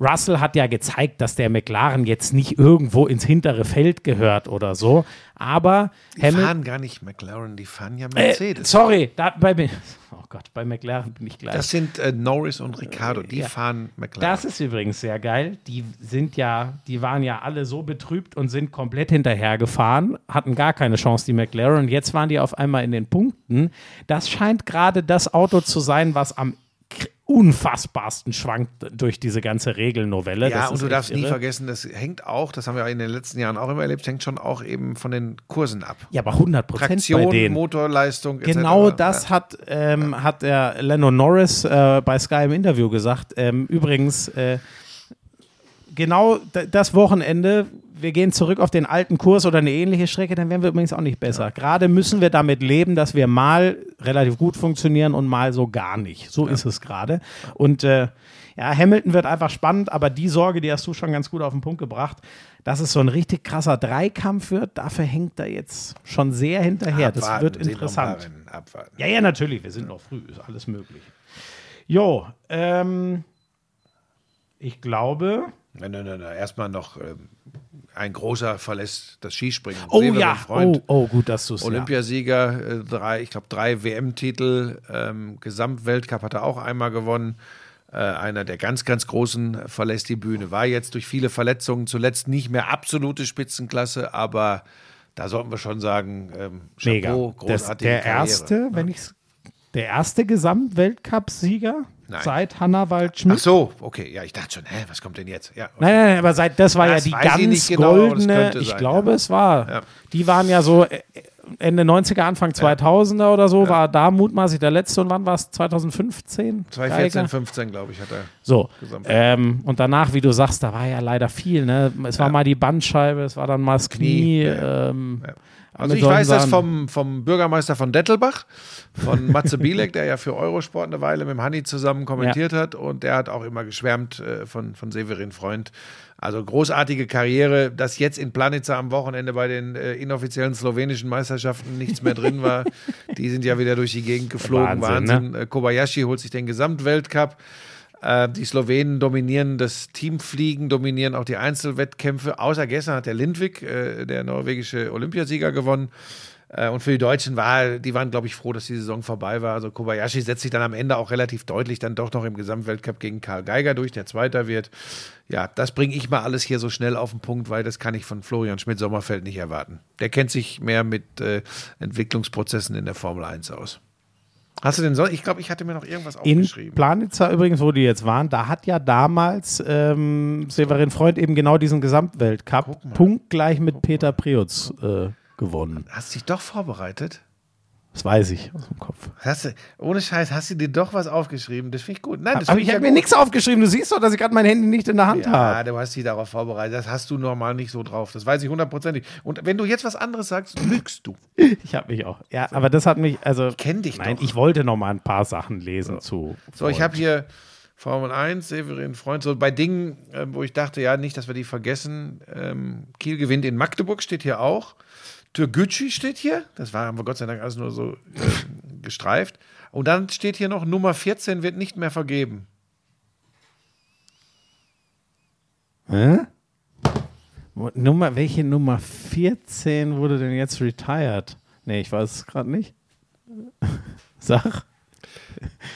Russell hat ja gezeigt, dass der McLaren jetzt nicht irgendwo ins hintere Feld gehört oder so, aber Die Hamilton. fahren gar nicht McLaren, die fahren ja Äh, Mercedes. sorry, da, bei, mir- oh Gott, bei McLaren bin ich gleich. das sind äh, Norris und Ricardo, die ja. fahren McLaren. Das ist übrigens sehr geil. Die sind ja, die waren ja alle so betrübt und sind komplett hinterhergefahren, hatten gar keine Chance, die McLaren. Und jetzt waren die auf einmal in den Punkten. Das scheint gerade das Auto zu sein, was am unfassbarsten schwankt durch diese ganze Regelnovelle. ja, Das und du darfst nie irre. vergessen, das hängt auch, das haben wir in den letzten Jahren auch immer erlebt, hängt schon auch eben von den Kursen ab. Ja, aber 100 Prozent bei Traktion, denen. Motorleistung, etc. Genau das hat, ähm, hat der Lando Norris äh, bei Sky im Interview gesagt. Ähm, übrigens, äh, genau das Wochenende, wir gehen zurück auf den alten Kurs oder eine ähnliche Strecke, dann wären wir übrigens auch nicht besser. Gerade müssen wir damit leben, dass wir mal relativ gut funktionieren und mal so gar nicht. So ist es gerade. Und äh, ja, Hamilton wird einfach spannend, aber die Sorge, die hast du schon ganz gut auf den Punkt gebracht, dass es so ein richtig krasser Dreikampf wird, dafür hängt er jetzt schon sehr hinterher. Das Abwarten, wird ein paar interessant. Abwarten. Ja, ja, natürlich. Wir sind noch früh. Ist alles möglich. Jo, ähm, ich glaube. Nein, nein, nein, nein. Erstmal noch ähm, ein großer verlässt das Skispringen. Oh Severin ja, Freund, oh, oh, gut, dass du es. Ja. Olympiasieger, äh, drei, ich glaube drei WM-Titel, ähm, Gesamtweltcup hat er auch einmal gewonnen. Äh, einer der ganz, ganz großen verlässt die Bühne. War jetzt durch viele Verletzungen zuletzt nicht mehr absolute Spitzenklasse, aber da sollten wir schon sagen, ähm, Mega. Chapeau, Das, großartige der Karriere. erste, wenn ich's, der erste Gesamtweltcup-Sieger Nein. seit Hannah Waldschmidt. Ach so, okay, ja, ich dachte schon, hä, was kommt denn jetzt? Ja, Nein, nein, nein, aber seit, das war Das ja die ich ganz genau, goldene, ich sein, glaube, ja. es war. Ja. Die waren ja so äh, Ende 90er, Anfang 2000er oder so, war da mutmaßlich der letzte und wann war es? 2015? 2014, Geiger? 15, glaube ich, hat er. So. Ähm, und danach, wie du sagst, da war ja leider viel. Ne? Es war mal die Bandscheibe, es war dann mal das Knie. Knie, ja, ähm, Also ich weiß das vom, vom Bürgermeister von Dettelbach, von Matze Bielek, der ja für Eurosport eine Weile mit dem Hanni zusammen kommentiert hat und der hat auch immer geschwärmt äh, von, von Severin Freund. Also großartige Karriere, dass jetzt in Planica am Wochenende bei den äh, inoffiziellen slowenischen Meisterschaften nichts mehr drin war. Die sind ja wieder durch die Gegend geflogen. Wahnsinn, Wahnsinn. Äh, Kobayashi holt sich den Gesamtweltcup. Äh, die Slowenen dominieren das Teamfliegen, dominieren auch die Einzelwettkämpfe. Außer gestern hat der Lindwig, äh, der norwegische Olympiasieger, gewonnen. Äh, und für die Deutschen war, die waren, glaube ich, froh, dass die Saison vorbei war. Also Kobayashi setzt sich dann am Ende auch relativ deutlich dann doch noch im Gesamtweltcup gegen Karl Geiger durch, der Zweiter wird. Ja, das bringe ich mal alles hier so schnell auf den Punkt, weil das kann ich von Florian Schmidt-Sommerfeld nicht erwarten. Der kennt sich mehr mit äh, Entwicklungsprozessen in der Formel 1 aus. Hast du denn so? Ich glaube, ich hatte mir noch irgendwas In aufgeschrieben. Planitzer übrigens, wo die jetzt waren, da hat ja damals ähm, Severin Freund eben genau diesen Gesamtweltcup punktgleich mit Peter Preutz äh, gewonnen. Hast dich doch vorbereitet? Das weiß ich aus dem Kopf. Hast du, ohne Scheiß, hast du dir doch was aufgeschrieben? Das finde ich gut. Nein, das Aber ich ja habe mir nichts aufgeschrieben. Du siehst doch, dass ich gerade mein Handy nicht in der Hand Ja, habe. du hast dich darauf vorbereitet. Das hast du normal nicht so drauf. Das weiß ich hundertprozentig. Und wenn du jetzt was anderes sagst, lügst du. Ich habe mich auch. Ja, aber das hat mich, also. Ich kenn dich Nein, doch. ich wollte noch mal ein paar Sachen lesen zu. So, ich Freund. habe hier Formel 1, Severin Freund, so bei Dingen, äh, wo ich dachte, ja, nicht, dass wir die vergessen. Ähm, Kiel gewinnt in Magdeburg, steht hier auch. Türgücü steht hier. Das war, haben wir Gott sei Dank alles nur so äh, gestreift. Und dann steht hier noch, Nummer 14 wird nicht mehr vergeben. Hä? Nummer, welche Nummer 14 wurde denn jetzt retired? Nee, ich weiß es gerade nicht. Sag.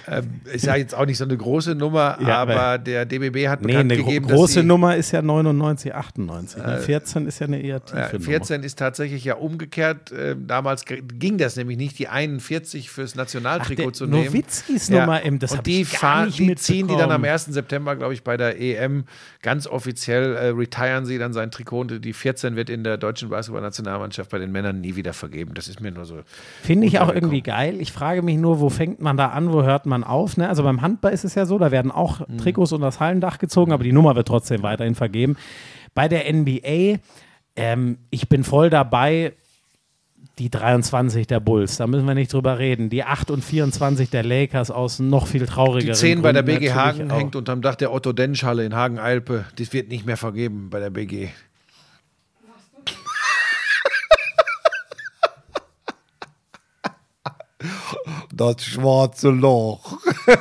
Ähm, ist ja jetzt auch nicht so eine große Nummer, Ja, aber, der DBB hat Nee, bekannt eine gro gegeben, große dass sie, Nummer ist ja 99, 98. ne? 14 ist ja eine eher tiefe Ja, Nummer. 14 ist tatsächlich ja umgekehrt. Ähm, damals ging das nämlich nicht, die 41 fürs Nationaltrikot Ach, der zu nehmen. Nowitzkis Nummer im- das Und die, fahren, die ziehen die dann am mitbekommen. 1. September, glaube ich, bei der EM ganz offiziell, äh, retiren sie dann sein Trikot. Und die 14 wird in der deutschen Basketballnationalmannschaft bei den Männern nie wieder vergeben. Das ist mir nur so. Finde ich auch irgendwie geil. Ich frage mich nur, wo fängt man da an, wo hört man auf? Ne? Also beim Handball ist es ja so, da werden auch Mhm. Trikots unter das Hallendach gezogen, aber die Nummer wird trotzdem weiterhin vergeben. Bei der NBA, ähm, ich bin voll dabei, die 23 der Bulls, da müssen wir nicht drüber reden. Die 8 und 24 der Lakers aus noch viel Die traurigeren 10 bei der BG Hagen hängt unterm Dach der Otto-Densch-Halle in Hagen-Alpe. Das wird nicht mehr vergeben bei der BG. Das schwarze Loch.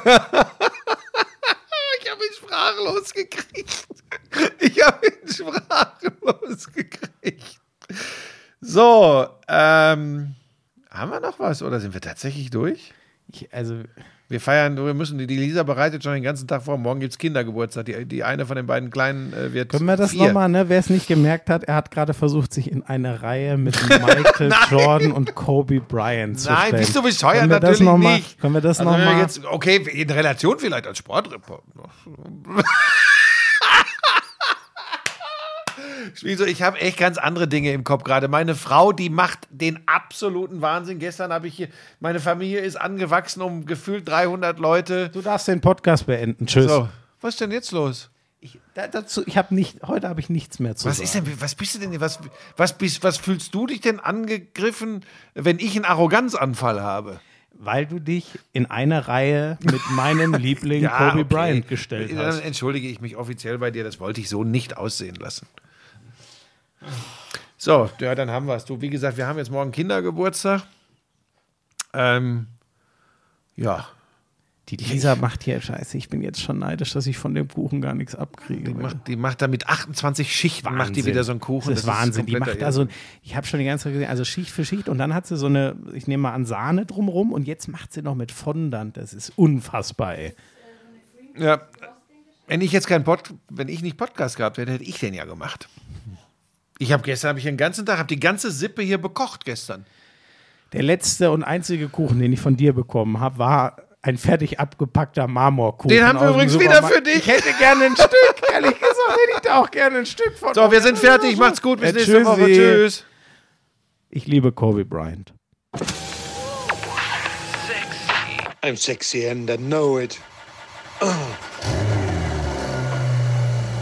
Ich habe ihn sprachlos gekriegt. Ich habe ihn sprachlos gekriegt. So, ähm, haben wir noch was oder sind wir tatsächlich durch? Ich, also, Wir feiern, wir müssen, die Lisa bereitet schon den ganzen Tag vor. Morgen gibt es Kindergeburtstag. Die, die eine von den beiden Kleinen äh, wird. können wir das nochmal, ne? Wer es nicht gemerkt hat, er hat gerade versucht, sich in eine Reihe mit Michael Jordan und Kobe Bryant zu Nein, stellen. bist du bescheuert? Natürlich mal, nicht. Können wir das Also, nochmal? okay, in Relation vielleicht als Sportreporter. Wieso? Ich habe echt ganz andere Dinge im Kopf gerade. Meine Frau, die macht den absoluten Wahnsinn. Gestern habe ich hier, meine Familie ist angewachsen um gefühlt 300 Leute. Du darfst den Podcast beenden. Tschüss. So, was ist denn jetzt los? Ich, da, dazu, ich habe nicht, heute habe ich nichts mehr zu Was sagen. ist denn, was bist du denn, was, was, bist, was fühlst du dich denn angegriffen, wenn ich einen Arroganzanfall habe? Weil du dich in eine Reihe mit meinem Liebling Ja, Kobe okay. Bryant gestellt Dann hast. entschuldige ich mich offiziell bei dir, das wollte ich so nicht aussehen lassen. So, ja, dann haben wir es. Du, wie gesagt, wir haben jetzt morgen Kindergeburtstag. Ähm, ja, Die Lisa macht hier Scheiße. Ich bin jetzt schon neidisch, dass ich von dem Kuchen gar nichts abkriege. die macht, die macht da mit 28 Schichten macht die wieder so einen Kuchen. Das ist Wahnsinn. Die kompletter macht da so, ich habe schon die ganze Zeit gesehen, also Schicht für Schicht und dann hat sie so eine, ich nehme mal an, Sahne drumrum und jetzt macht sie noch mit Fondant. Das ist unfassbar, ey. Ja. Wenn ich jetzt kein Pod, wenn ich nicht Podcast gehabt hätte, hätte ich den ja gemacht. Ich habe gestern, habe ich den ganzen Tag, habe die ganze Sippe hier bekocht gestern. Der letzte und einzige Kuchen, den ich von dir bekommen habe, war ein fertig abgepackter Marmorkuchen. Den haben wir übrigens wieder für dich. Ich hätte gerne ein Stück. Ehrlich gesagt hätte ich da auch gerne ein Stück von. So, wir sind fertig. Macht's gut. Bis Ja, nächste Woche. Tschüss. Ich liebe Kobe Bryant. I'm sexy and I know it.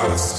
Us.